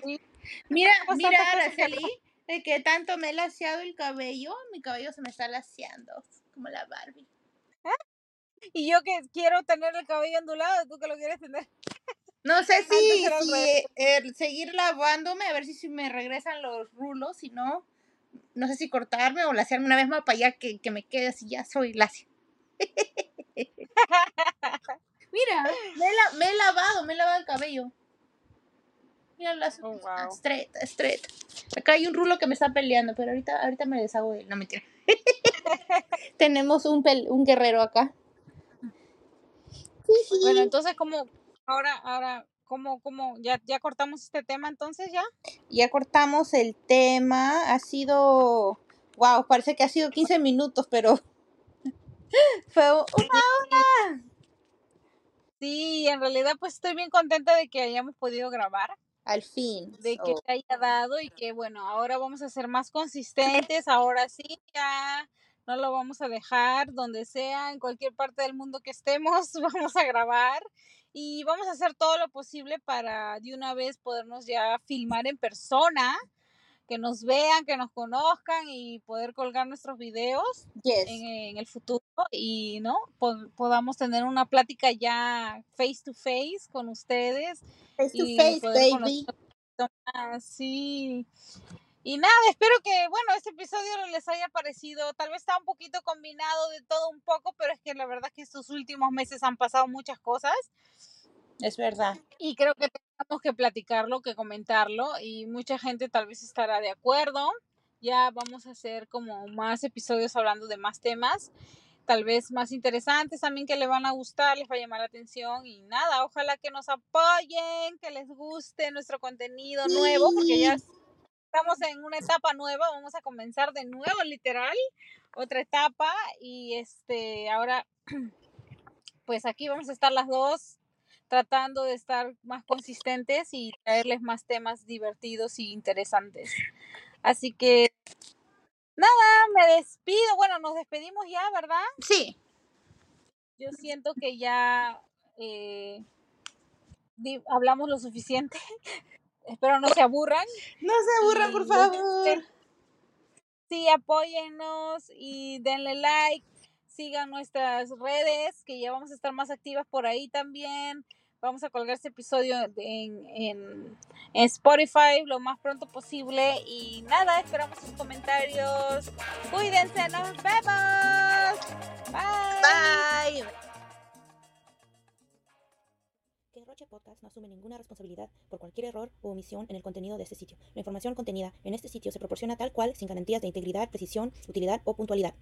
Mira, Bastante mira, Araceli, de que tanto me he laseado el cabello, mi cabello se me está laseando, como la Barbie. Y yo que quiero tener el cabello ondulado, tú que lo quieres tener. No sé si, eh, seguir lavándome, a ver si, si me regresan los rulos, si no, no sé si cortarme o lasearme una vez más para allá que, que me quede así, ya soy lacia. Mira, me la- me he lavado, me he lavado el cabello. Mira, las Oh, wow. straight, straight. Acá hay un rulo que me está peleando, pero ahorita, ahorita me deshago de él. No mentira. Tenemos un, pel- un guerrero acá. Bueno, entonces como ahora, ahora, ¿cómo, cómo, ya, ya cortamos este tema entonces ya? Ya cortamos el tema. Ha sido. Wow, parece que ha sido 15 minutos, pero. Fue una hora. Sí, en realidad pues estoy bien contenta de que hayamos podido grabar, Al fin. de que So, se haya dado y que bueno, ahora vamos a ser más consistentes, ahora sí, ya no lo vamos a dejar donde sea, en cualquier parte del mundo que estemos, vamos a grabar y vamos a hacer todo lo posible para de una vez podernos ya filmar en persona, que nos vean, que nos conozcan y poder colgar nuestros videos yes. en, en el futuro y no Po- podamos tener una plática ya face to face con ustedes Face to face, baby. sí. Y nada, espero que, bueno, este episodio les haya parecido, tal vez está un poquito combinado de todo un poco, pero es que la verdad es que estos últimos meses han pasado muchas cosas Es verdad. y creo que tenemos que platicarlo, que comentarlo y mucha gente tal vez estará de acuerdo. Ya vamos a hacer como más episodios hablando de más temas, tal vez más interesantes también que le van a gustar, les va a llamar la atención y nada, ojalá que nos apoyen, que les guste nuestro contenido nuevo, porque ya estamos en una etapa nueva, vamos a comenzar de nuevo, literal, otra etapa y este, ahora pues aquí vamos a estar las dos tratando de estar más consistentes y traerles más temas divertidos y interesantes. Así que nada, me despido. Bueno, nos despedimos ya, ¿verdad? Sí. Yo siento que ya eh, hablamos lo suficiente. Espero no se aburran. No se aburran, por favor. sí, apóyennos y denle like. Sigan nuestras redes, que ya vamos a estar más activas por ahí también. Vamos a colgar este episodio en, en, en Spotify lo más pronto posible. Y nada, esperamos sus comentarios. Cuídense, nos vemos. Bye. Bye. Que Roche Podcast no asume ninguna responsabilidad por cualquier error o omisión en el contenido de este sitio. La información contenida en este sitio se proporciona tal cual sin garantías de integridad, precisión, utilidad o puntualidad.